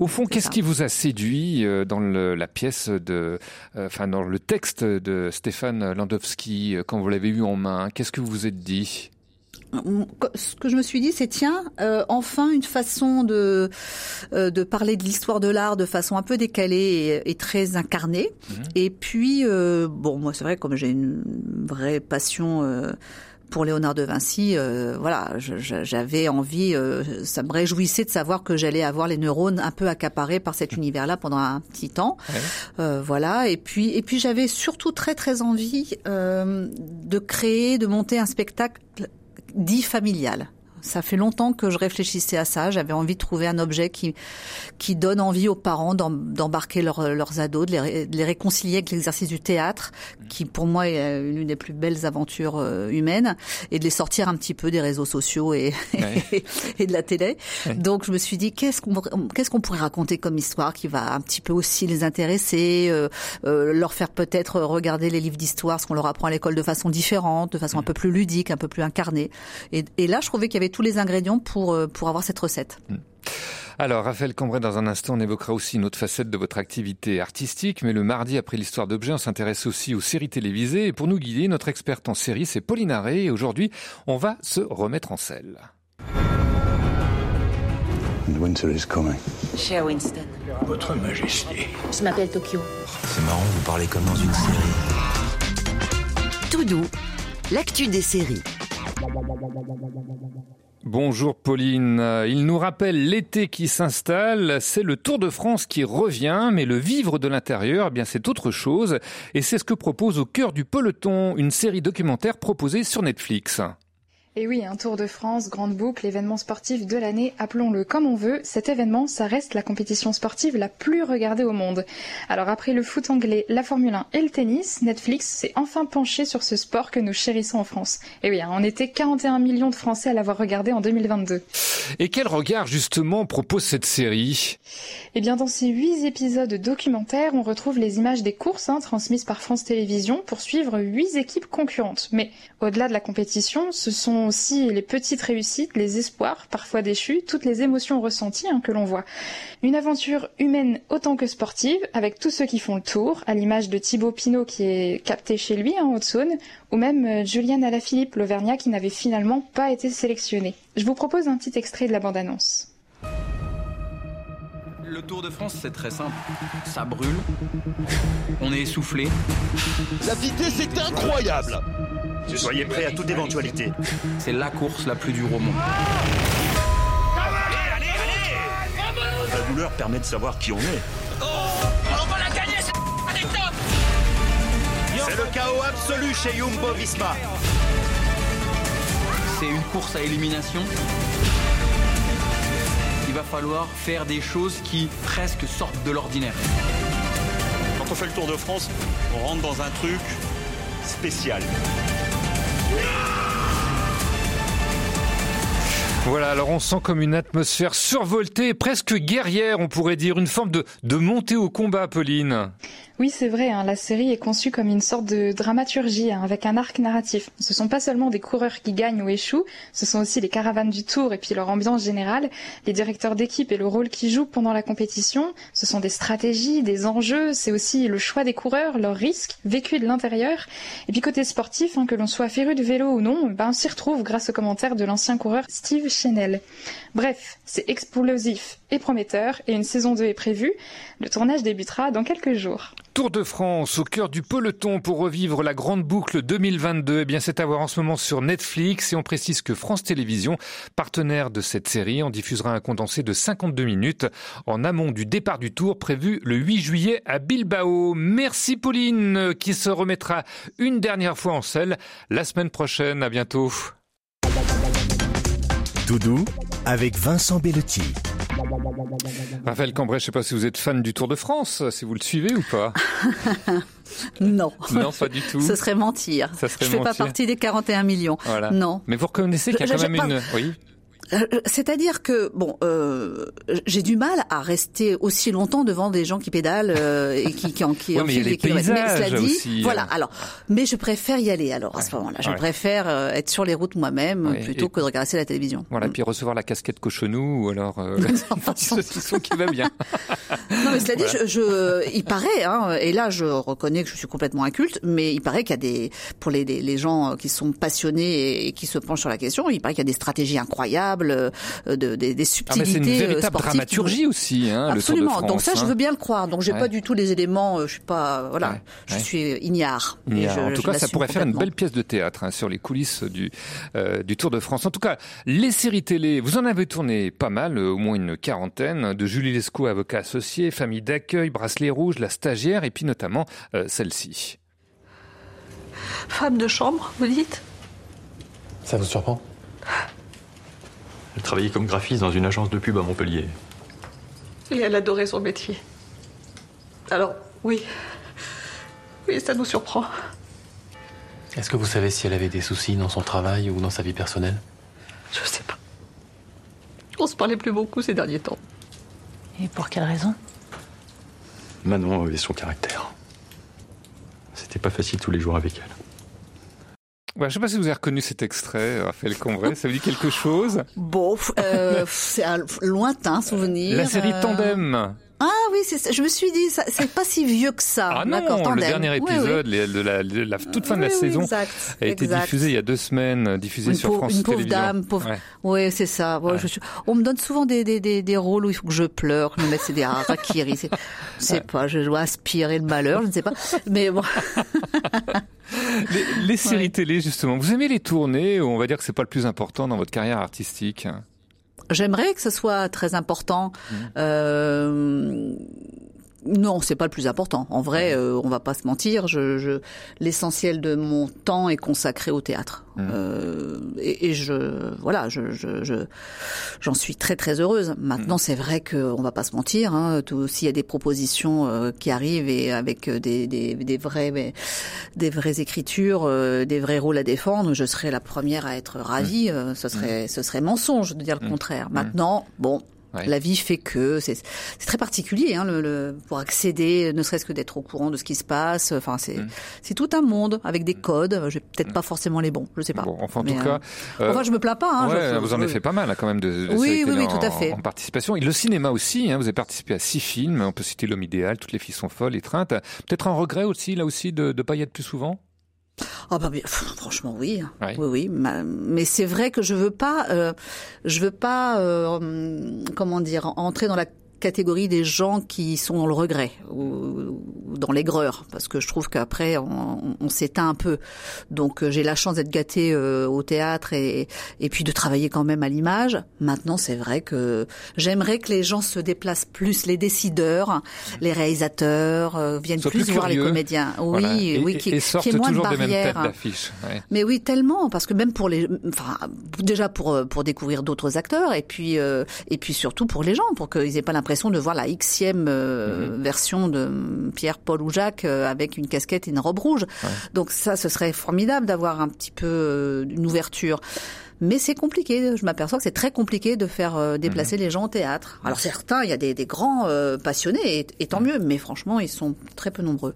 Au fond, qu'est-ce qui vous a séduit euh, dans le- la pièce de, euh, enfin dans le texte de Stéphane Landowski quand vous l'avez eu en main Qu'est-ce que vous vous êtes dit? Ce que je me suis dit, c'est tiens, euh, enfin une façon de euh, de parler de l'histoire de l'art de façon un peu décalée et, et très incarnée. Et puis euh, bon, moi c'est vrai comme j'ai une vraie passion. euh, pour Léonard de Vinci, euh, voilà, j'avais envie, euh, ça me réjouissait de savoir que j'allais avoir les neurones un peu accaparés par cet univers-là pendant un petit temps. Euh, voilà. Et puis, et puis j'avais surtout très très envie euh, de créer, de monter un spectacle dit familial. Ça fait longtemps que je réfléchissais à ça. J'avais envie de trouver un objet qui qui donne envie aux parents d'em- d'embarquer leurs leurs ados, de les, ré- de les réconcilier avec l'exercice du théâtre, qui pour moi est euh, l'une des plus belles aventures euh, humaines, et de les sortir un petit peu des réseaux sociaux et Ouais. [LAUGHS] et de la télé. Ouais. Donc je me suis dit qu'est-ce qu'on qu'est-ce qu'on pourrait raconter comme histoire qui va un petit peu aussi les intéresser, euh, euh, leur faire peut-être regarder les livres d'histoire, ce qu'on leur apprend à l'école de façon différente, de façon un peu plus ludique, un peu plus incarnée. Et, et là, je trouvais qu'il y avait tous les ingrédients pour euh, pour avoir cette recette. Alors, Raphaël Cambrai, dans un instant, on évoquera aussi une autre facette de votre activité artistique. Mais le mardi, après l'histoire d'objets, on s'intéresse aussi aux séries télévisées. Et pour nous guider, notre experte en série, c'est Pauline Arré. Et aujourd'hui, on va se remettre en selle. And winter is coming. Cher Winston. Votre Majesté. Je m'appelle Tokyo. C'est marrant, vous parlez comme dans une série. Tout doux, l'actu des séries. Bonjour Pauline. Il nous rappelle l'été qui s'installe. C'est le Tour de France qui revient, mais le vivre de l'intérieur, eh bien c'est autre chose. Et c'est ce que propose au cœur du peloton une série documentaire proposée sur Netflix. Et oui, un Tour de France, grande boucle, événement sportif de l'année, appelons-le comme on veut, cet événement, ça reste la compétition sportive la plus regardée au monde. Alors après le foot anglais, la Formule 1 et le tennis, Netflix s'est enfin penché sur ce sport que nous chérissons en France. Et oui, hein, on était 41 millions de Français à l'avoir regardé en 2022. Et quel regard justement propose cette série? Eh bien dans ces huit épisodes documentaires, on retrouve les images des courses hein, transmises par France Télévisions pour suivre huit équipes concurrentes. Mais au-delà de la compétition, ce sont aussi les petites réussites, les espoirs, parfois déchus, toutes les émotions ressenties hein, que l'on voit. Une aventure humaine autant que sportive, avec tous ceux qui font le tour, à l'image de Thibaut Pinot qui est capté chez lui en Haute-Saône, ou même euh, Juliane Alaphilippe, l'Auvergnat, qui n'avait finalement pas été sélectionné. Je vous propose un petit extrait de la bande-annonce. Le Tour de France, c'est très simple. Ça brûle. On est essoufflé. La vitesse est incroyable Soyez prêts à toute éventualité. C'est la course la plus dure au monde. La douleur permet de savoir qui on est. On va la gagner, c'est top C'est le chaos absolu chez Jumbo Visma. C'est une course à élimination. Il va falloir faire des choses qui presque sortent de l'ordinaire. Quand on fait le Tour de France, on rentre dans un truc spécial. Voilà, alors on sent comme une atmosphère survoltée, presque guerrière, on pourrait dire, une forme de, de montée au combat, Pauline. Oui, c'est vrai, hein, la série est conçue comme une sorte de dramaturgie, hein, avec un arc narratif. Ce sont pas seulement des coureurs qui gagnent ou échouent, ce sont aussi les caravanes du tour et puis leur ambiance générale, les directeurs d'équipe et le rôle qu'ils jouent pendant la compétition, ce sont des stratégies, des enjeux, c'est aussi le choix des coureurs, leurs risques, vécus de l'intérieur. Et puis côté sportif, hein, que l'on soit féru de vélo ou non, ben, on s'y retrouve grâce aux commentaires de l'ancien coureur Steve Chenel. Bref, c'est explosif et prometteur et une saison 2 est prévue. Le tournage débutera dans quelques jours. Tour de France au cœur du peloton pour revivre la grande boucle 2022. Eh bien, c'est à voir en ce moment sur Netflix et on précise que France Télévisions, partenaire de cette série, en diffusera un condensé de 52 minutes en amont du départ du Tour prévu le 8 juillet à Bilbao. Merci Pauline qui se remettra une dernière fois en selle la semaine prochaine. À bientôt. Doudou avec Vincent Bellotti. Raphaël Cambrai, je ne sais pas si vous êtes fan du Tour de France, si vous le suivez ou pas. [LAUGHS] non. Non, pas du tout. Ce serait mentir. Ça serait je ne fais pas partie des 41 millions. Voilà. Non. Mais vous reconnaissez qu'il y a quand même une... Oui. C'est-à-dire que bon, euh, j'ai du mal à rester aussi longtemps devant des gens qui pédalent euh, et qui qui, qui [LAUGHS] ouais, enfilent des kilomètres. Mais cela dit, aussi, voilà. euh... Alors, mais je préfère y aller. Alors à ce moment-là, je ouais. préfère euh, être sur les routes moi-même plutôt et- que de regarder la télévision. Voilà, puis recevoir la casquette cochonou ou alors euh, [LAUGHS] [LAUGHS] saucisson qui va bien. Non, mais cela dit, Voilà. je, je, il paraît, hein, et là je reconnais que je suis complètement inculte, mais il paraît qu'il y a des, pour les, les, les gens qui sont passionnés et qui se penchent sur la question, il paraît qu'il y a des stratégies incroyables, euh, de, des, des Ah, mais subtilités c'est une euh, véritable dramaturgie aussi, hein, le Tour de Absolument. France. Donc ça, je hein. veux bien le croire. Donc j'ai Ouais. pas du tout les éléments. euh, Je suis pas, voilà, Ouais, je ouais. suis ignare. Et Ignare. je- en tout cas, ça pourrait faire une belle pièce de théâtre hein, sur les coulisses du, euh, du Tour de France. En tout cas, les séries télé, vous en avez tourné pas mal, au moins une quarantaine, de Julie Lescaut, avocat associé, Famille d'accueil, Bracelet rouge, La stagiaire, et puis notamment euh, celle-ci. Femme de chambre, vous dites? Ça vous surprend? Elle travaillait comme graphiste dans une agence de pub à Montpellier. Et elle adorait son métier. Alors, oui. Oui, ça nous surprend. Est-ce que vous savez si elle avait des soucis dans son travail ou dans sa vie personnelle? Je sais pas. On se parlait plus beaucoup ces derniers temps. Et pour quelle raison? Manon avait son caractère. C'était pas facile tous les jours avec elle. Ouais, je sais pas si vous avez reconnu cet extrait, Raphaël Combray, ça vous dit quelque chose? Bon, euh, [LAUGHS] c'est un lointain souvenir. La série euh, Tandem. Ah oui, c'est je me suis dit, c'est pas si vieux que ça. Ah non, le dernier Oui, oui. épisode de, la, de la toute fin de la Oui, saison exact, a été exact. diffusé il y a deux semaines, diffusé Une sur pauvre, France une pauvre Télévisions. dame, pauvre. Ouais. Oui, c'est ça. Ouais, Ouais. je suis- On me donne souvent des, des, des, des rôles où il faut que je pleure, que je me mette c'est des harakiri. C'est- Je sais pas, je dois aspirer le malheur, je ne sais pas. Mais bon. [LAUGHS] Les, les séries télé, justement, vous aimez les tourner ou on va dire que c'est pas le plus important dans votre carrière artistique? J'aimerais que ce soit très important. Mmh. Euh, Non, c'est pas le plus important. En vrai, euh, on va pas se mentir. Je, je l'essentiel de mon temps est consacré au théâtre. Mmh. Euh, et, et je, voilà, je, je, je- j'en suis très très heureuse. Maintenant, c'est vrai qu'on va pas se mentir. Hein, tout- s'il y a des propositions euh, qui arrivent et avec euh, des, des, des mais, des vraies écritures, euh, des vrais rôles à défendre, je serais la première à être ravie. Euh, ce serait, ce serait mensonge de dire le contraire. Maintenant, bon. Ouais. La vie fait que c'est c'est très particulier hein, le, le- pour accéder, ne serait-ce que d'être au courant de ce qui se passe. Enfin, c'est c'est tout un monde avec des codes. J'ai peut-être pas forcément les bons, je sais pas. Bon, enfin, en Mais, tout euh, cas. euh, enfin, je me plains pas. Hein, ouais, je- vous en avez je- fait pas mal hein, quand même de, de Oui, séries oui, télé oui, tout à en- fait. En, participation. Et le cinéma aussi, hein, vous avez participé à six films. On peut citer L'homme idéal, Toutes les filles sont folles, Étreinte. Peut-être un regret aussi, là aussi, de ne pas y être plus souvent? Ah bah bien, franchement oui, Ouais. oui oui. ma- Mais c'est vrai que je veux pas, euh, je veux pas, euh, comment dire, entrer dans la catégorie des gens qui sont dans le regret ou, ou dans l'aigreur parce que je trouve qu'après on, on s'éteint un peu donc euh, j'ai la chance d'être gâtée euh, au théâtre et, et puis de travailler quand même à l'image maintenant c'est vrai que j'aimerais que les gens se déplacent plus les décideurs les réalisateurs euh, viennent plus, plus voir les curieux. comédiens oui Voilà. Et- oui qui, et sortent qui est moins toujours de barrières ouais. mais oui, tellement, parce que même pour les, enfin, déjà pour euh, pour découvrir d'autres acteurs, et puis euh, et puis surtout pour les gens, pour qu'ils aient pas l'impression de voir la xème euh, Mhm. version de Pierre, Paul ou Jacques euh, avec une casquette et une robe rouge. Donc ça, ce serait formidable d'avoir un petit peu euh, une ouverture. Mais c'est compliqué. Je m'aperçois que c'est très compliqué de faire déplacer Mhm. les gens au théâtre. Alors certains, il y a des, des grands passionnés, et, et tant mieux. Mais franchement, ils sont très peu nombreux.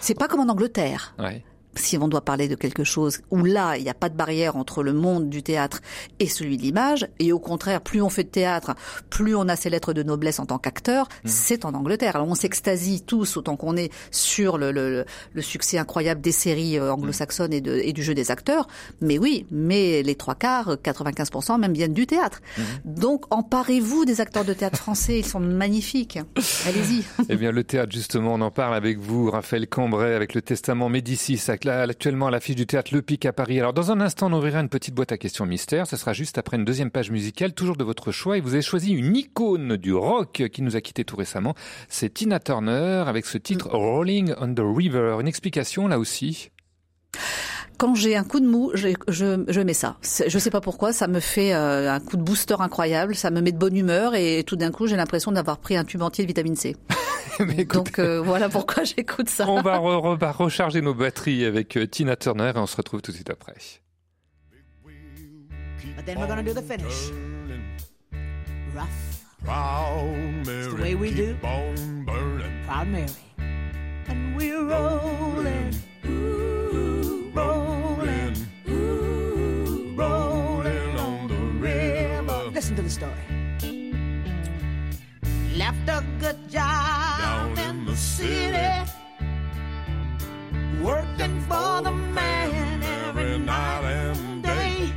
C'est pas comme en Angleterre Ouais. Si on doit parler de quelque chose où là, il n'y a pas de barrière entre le monde du théâtre et celui de l'image, et au contraire, plus on fait de théâtre, plus on a ses lettres de noblesse en tant qu'acteur, c'est en Angleterre. Alors on s'extasie tous autant qu'on est sur le, le, le- succès incroyable des séries euh, anglo-saxonnes et, de, et du jeu des acteurs, mais oui, mais les trois quarts, 95% même viennent du théâtre. Donc emparez-vous des acteurs de théâtre français, ils sont magnifiques. Allez-y. Eh bien, le théâtre, justement, on en parle avec vous, Raphaël Cambrai, avec le Testament Médicis, avec actuellement à l'affiche du théâtre Le Pic à Paris. Alors, dans un instant, on ouvrira une petite boîte à questions mystères. Ce sera juste après une deuxième page musicale, toujours de votre choix. Et vous avez choisi une icône du rock qui nous a quittés tout récemment. C'est Tina Turner avec ce titre Rolling on the River. Une explication là aussi? Quand j'ai un coup de mou, je, je, je mets ça. Je sais pas pourquoi, ça me fait euh, un coup de booster incroyable, ça me met de bonne humeur et tout d'un coup j'ai l'impression d'avoir pris un tube entier de vitamine C. [LAUGHS] Donc euh, voilà pourquoi [LAUGHS] j'écoute ça. On va re- re- recharger nos batteries avec euh, Tina Turner et on se retrouve tout de suite après. But then we're gonna do the finish. Rough. Proud It's the Mary, way we do. keep on burning. Proud Mary. And we're rolling. Ooh, the story. Left a good job Down in the city. Working for the man every night and day.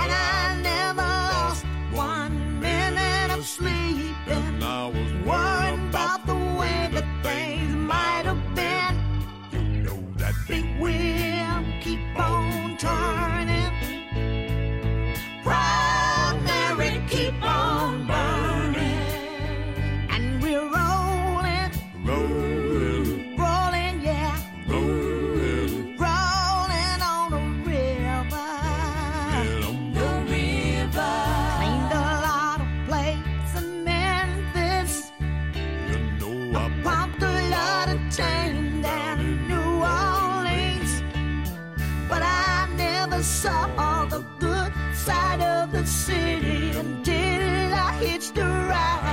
And I never lost one minute of sleep. And I was Worrying about the way that things might have been. You know that Big wheel until I hitched a ride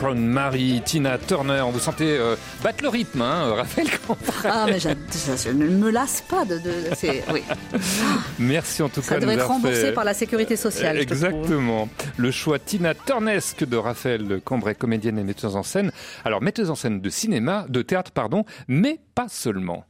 Proud Mary, Tina Turner. Vous sentez euh, battre le rythme, hein, Raphaël Cambray. Ah, mais ça, je ne me lasse pas de. de oui. [LAUGHS] Merci en tout Ça cas. de devrait être remboursé fait- par la sécurité sociale. Exactement. Le choix Tina Turnesque de Raphaël Cambray, comédienne et metteuse en scène. Alors, metteuse en scène de cinéma, de théâtre, pardon, mais pas seulement.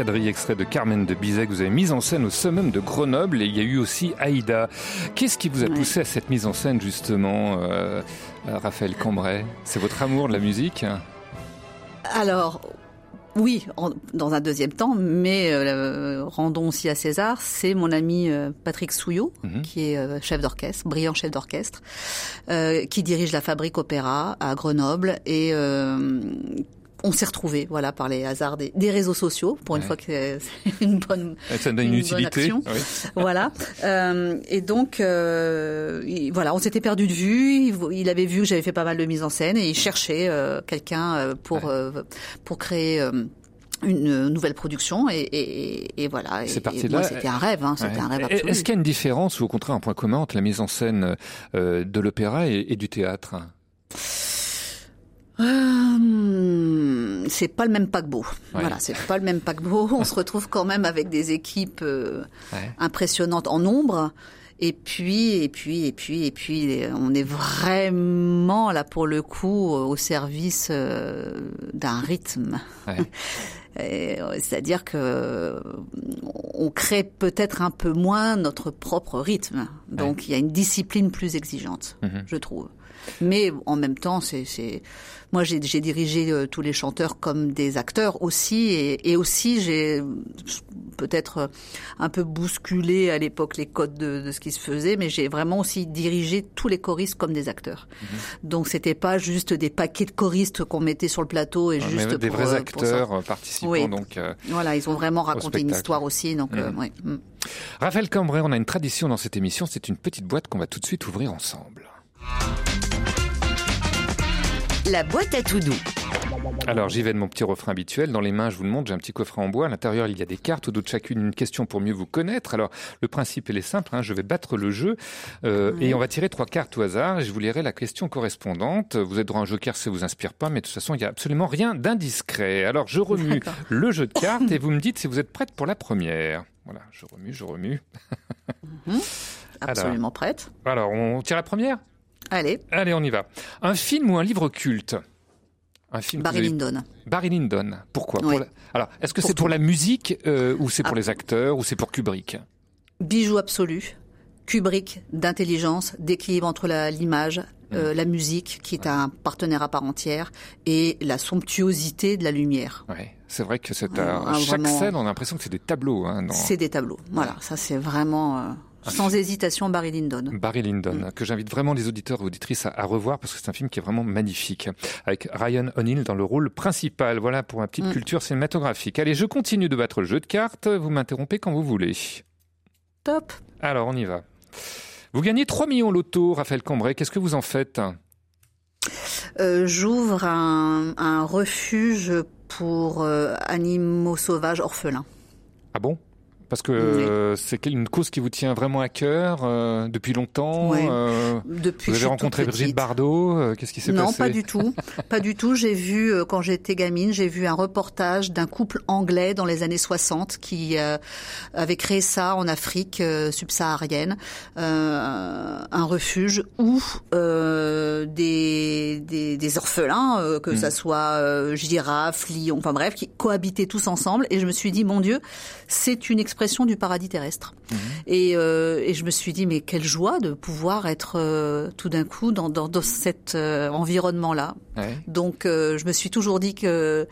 Quadrille extrait de Carmen de Bizet que vous avez mise en scène au summum de Grenoble. Et il y a eu aussi Aïda. Qu'est-ce qui vous a poussé à cette mise en scène justement, euh, euh, Raphaël Cambray C'est votre amour de la musique? Alors, oui, en- dans un deuxième temps, mais euh, rendons aussi à César, c'est mon ami euh, Patrick Souillot, qui est euh, chef d'orchestre, brillant chef d'orchestre, qui dirige la Fabrique Opéra à Grenoble. Et on s'est retrouvés, voilà, par les hasards des, des réseaux sociaux, pour une fois que c'est une bonne, Ça donne une, bonne utilité. action. oui. Voilà. Euh, et donc, euh, il- voilà, on s'était perdu de vue. Il, il avait vu que j'avais fait pas mal de mise en scène et il cherchait euh, quelqu'un euh, pour euh, pour créer. une nouvelle production et, et, et voilà. C'est parti là. C'était un rêve, hein, c'était Ouais. un rêve absolu. Est-ce qu'il y a une différence ou au contraire un point commun entre la mise en scène euh, de l'opéra et, et du théâtre? Euh, c'est pas le même paquebot. Ouais. Voilà, c'est pas le même paquebot. [LAUGHS] On se retrouve quand même avec des équipes euh, Ouais. impressionnantes en nombre. Et puis, et puis, et puis, et puis, on est vraiment là pour le coup au service euh, d'un rythme. Ouais. [LAUGHS] Euh, C'est-à-dire que euh, on crée peut-être un peu moins notre propre rythme. Donc il y a une discipline plus exigeante, Mhm. je trouve. Mais en même temps, c'est, moi j'ai, dirigé euh, tous les chanteurs comme des acteurs aussi, et, et aussi j'ai peut-être euh, un peu bousculé à l'époque les codes de, de ce qui se faisait, mais j'ai vraiment aussi dirigé tous les choristes comme des acteurs. Donc c'était pas juste des paquets de choristes qu'on mettait sur le plateau et Ouais, juste des pour, vrais euh, pour acteurs participant Oui. donc. euh, Voilà, ils ont vraiment raconté une histoire aussi, donc euh, Mhm. ouais. Mm. Raphaël Cambray, on a une tradition dans cette émission, c'est une petite boîte qu'on va tout de suite ouvrir ensemble. La boîte à tout doux. Alors j'y vais de mon petit refrain habituel. Dans les mains, je vous le montre, j'ai un petit coffret en bois. À l'intérieur, il y a des cartes, au dos de chacune une question pour mieux vous connaître. Alors le principe il est simple, hein, je vais battre le jeu euh, et on va tirer trois cartes au hasard et je vous lirai la question correspondante. Vous êtes droit à un joker si ça vous inspire pas, mais de toute façon, il n'y a absolument rien d'indiscret. Alors je remue le jeu de cartes et vous me [LAUGHS] dites si vous êtes prête pour la première. Voilà, je remue, je remue. Absolument prête. Alors on tire la première? Allez, Allez, on y va. Un film ou un livre culte? Un film Barry avez- Lyndon. Barry Lyndon. Pourquoi? Oui. Pour la- Alors, est-ce que c'est pour la musique euh, ou c'est pour les acteurs ou c'est pour Kubrick? Bijou absolu, Kubrick d'intelligence, d'équilibre entre l'image, Mm. euh, la musique, qui est un partenaire à part entière, et la somptuosité de la lumière. Ouais, c'est vrai que c'est Ah, un- ah, chaque vraiment. scène, on a l'impression que c'est des tableaux. Hein, dans C'est des tableaux. Voilà, ça c'est vraiment euh, sans hésitation Barry Lyndon. Barry Lyndon, Mm. que j'invite vraiment les auditeurs et auditrices à, à revoir parce que c'est un film qui est vraiment magnifique, avec Ryan O'Neill dans le rôle principal. Voilà pour ma petite Mm. culture cinématographique. Allez, je continue de battre le jeu de cartes. Vous m'interrompez quand vous voulez. Top. Alors, on y va. Vous gagnez 3 millions loto, Raphaël Cambrai. Qu'est-ce que vous en faites? Euh, J'ouvre un, un refuge pour euh, animaux sauvages orphelins. Ah bon? Parce que c'est une cause qui vous tient vraiment à cœur euh, depuis longtemps. Ouais. euh, Depuis vous avez rencontré Brigitte. Bardot. euh, Qu'est-ce qui s'est Non, passé pas du tout. Pas du tout. J'ai vu, quand j'étais gamine, j'ai vu un reportage d'un couple anglais dans les années 60 qui avait créé ça en Afrique subsaharienne, un refuge où des, des, des orphelins, que Mm. ça soit girafes, lions, enfin bref, qui cohabitaient tous ensemble. Et je me suis dit, mon Dieu, c'est une expression du paradis terrestre. Et, euh, et je me suis dit, mais quelle joie de pouvoir être euh, tout d'un coup dans, dans, dans cet euh, environnement-là. Ouais. Donc, je me suis toujours dit que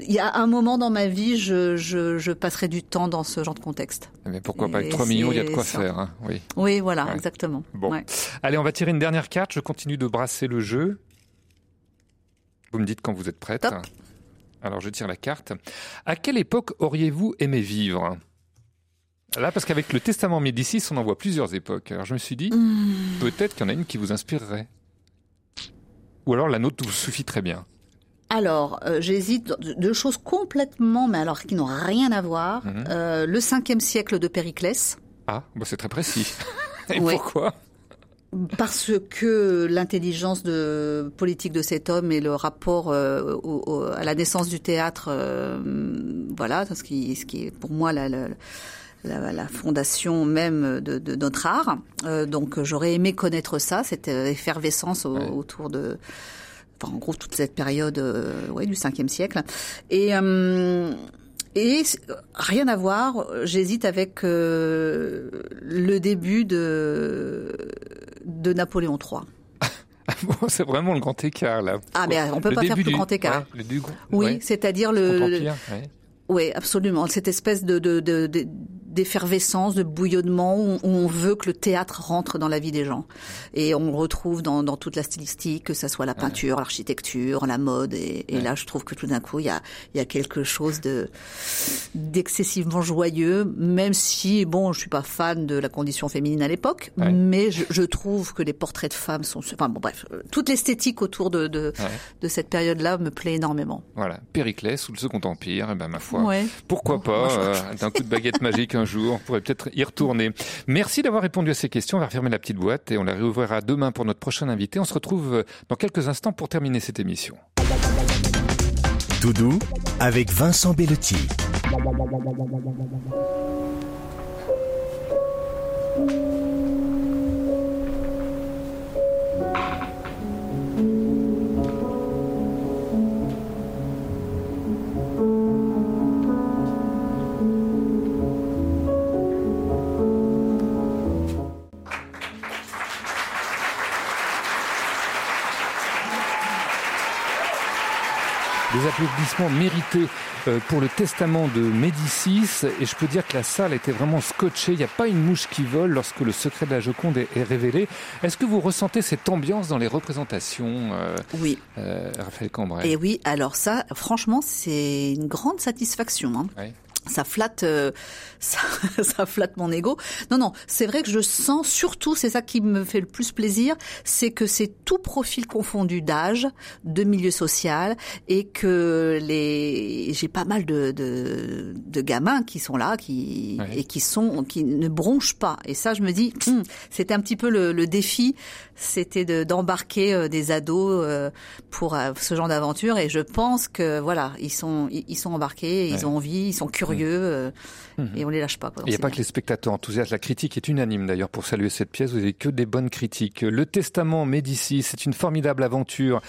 il y a un moment dans ma vie, je, je, je passerai du temps dans ce genre de contexte. Mais pourquoi pas Avec Et 3 millions, il y a de quoi ça. faire. hein, Oui. Oui, voilà, Ouais. exactement. Bon. Ouais. Allez, on va tirer une dernière carte. Je continue de brasser le jeu. Vous me dites quand vous êtes prête. Alors, je tire la carte. À quelle époque auriez-vous aimé vivre? Là, parce qu'avec le Testament Médicis, on en voit plusieurs époques. Alors je me suis dit, Hmm. peut-être qu'il y en a une qui vous inspirerait. Ou alors la nôtre vous suffit très bien. Alors, euh, j'hésite deux choses complètement, mais alors qui n'ont rien à voir. Mhm. Euh, le cinquième siècle de Périclès, Ah, bon, c'est très précis. [LAUGHS] Et Ouais. pourquoi? Parce que l'intelligence de politique de cet homme et le rapport euh, au- au- à la naissance du théâtre, euh, voilà, ce qui, ce qui est pour moi la, la, la- la fondation même de, de notre art. Euh, donc, j'aurais aimé connaître ça, cette euh, effervescence au- autour de enfin, en gros toute cette période euh, ouais, du 5e siècle. Et, euh, et c- rien à voir, j'hésite avec euh, le début de, de Napoléon III. [LAUGHS] Bon, c'est vraiment le grand écart là. Ah, mais on peut Le pas faire plus du- grand écart. ouais, le du- Oui, ouais. c'est-à-dire le... Oui, absolument. Cette espèce de, de, de- de- d'effervescence, de bouillonnement où où on veut que le théâtre rentre dans la vie des gens. Et on le retrouve dans, dans toute la stylistique, que ça soit la peinture, l'architecture, la mode. Et, et là, je trouve que tout d'un coup, il y a, il y a quelque chose de d'excessivement joyeux, même si, bon, je suis pas fan de la condition féminine à l'époque, Ouais. mais je, je trouve que les portraits de femmes sont... Enfin bon, bref, euh, toute l'esthétique autour de, de, Ouais. de cette période-là me plaît énormément. Voilà, Périclès sous le Second Empire, et ben ma foi, pourquoi pas, euh, d'un coup de baguette magique [LAUGHS] un jour, on pourrait peut-être y retourner. Merci d'avoir répondu à ces questions, on va refermer la petite boîte et on la réouvrira demain pour notre prochain invité. On se retrouve dans quelques instants pour terminer cette émission. Tout doux avec Vincent Bellotti. Des applaudissements mérités euh, pour le testament de Médicis et je peux dire que la salle était vraiment scotchée. Il n'y a pas une mouche qui vole lorsque le secret de la Joconde est, est révélé. Est-ce que vous ressentez cette ambiance dans les représentations euh, Oui. euh, Raphaël Cambrai? Et oui, alors ça, franchement, c'est une grande satisfaction. hein. Ouais. Ça flatte, euh, [LAUGHS] ça, ça flatte mon ego. Non, non, c'est vrai que je sens surtout, c'est ça qui me fait le plus plaisir, c'est que c'est tout profil confondu d'âge, de milieu social, et que les, j'ai pas mal de, de, de gamins qui sont là, qui Ouais. et qui sont, qui ne bronchent pas. Et ça, je me dis, hum, c'était un petit peu le, le défi, c'était de- d'embarquer euh, des ados euh, pour euh, ce genre d'aventure. Et je pense que voilà, ils sont, ils, sont embarqués, ils Ouais. ont envie, ils sont curieux, euh, et on les lâche pas. quoi. Il n'y a pas que les spectateurs enthousiastes, la critique est unanime d'ailleurs pour saluer cette pièce, vous n'avez que des bonnes critiques. Le Testament Médicis, c'est une formidable aventure,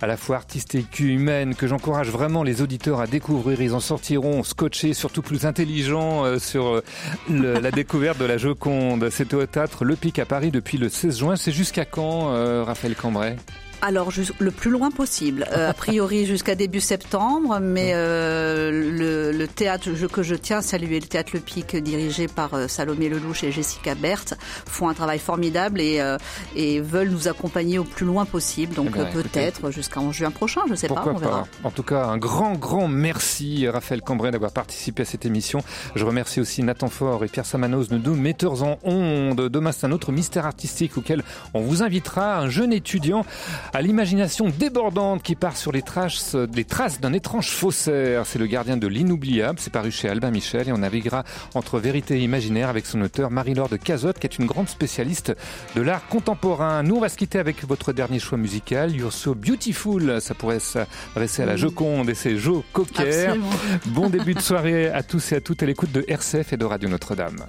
à la fois artistique, humaine, que j'encourage vraiment les auditeurs à découvrir. Ils en sortiront scotchés, surtout plus intelligents euh, sur euh, le- la découverte de la Joconde. C'est au théâtre Le Pic à Paris depuis le 16 juin. C'est jusqu'à quand, euh, Raphaël Cambrai? Alors, le plus loin possible. Euh, a priori [LAUGHS] jusqu'à début septembre, mais euh, le, le théâtre que je tiens à saluer, le théâtre Le Pic, dirigé par euh, Salomé Lelouch et Jessica Berthe, font un travail formidable et, euh, et veulent nous accompagner au plus loin possible. Donc Eh euh, peut-être jusqu'en juin prochain, je sais Pourquoi pas, on verra. En tout cas, un grand, grand merci, Raphaël Cambrai, d'avoir participé à cette émission. Je remercie aussi Nathan Faure et Pierre Samanos, nos deux metteurs en ondes. Demain, c'est un autre mystère artistique auquel on vous invitera, un jeune étudiant à l'imagination débordante qui part sur les traces, les traces d'un étrange faussaire. C'est le gardien de l'inoubliable. C'est paru chez Albin Michel et on naviguera entre vérité et imaginaire avec son auteur Marie-Laure de Cazotte, qui est une grande spécialiste de l'art contemporain. Nous, on va se quitter avec votre dernier choix musical, You're So Beautiful. Ça pourrait s'adresser à la. Joconde et ses Jo Cocker. Absolument. Bon début de soirée à tous et à toutes à l'écoute de RCF et de Radio Notre-Dame.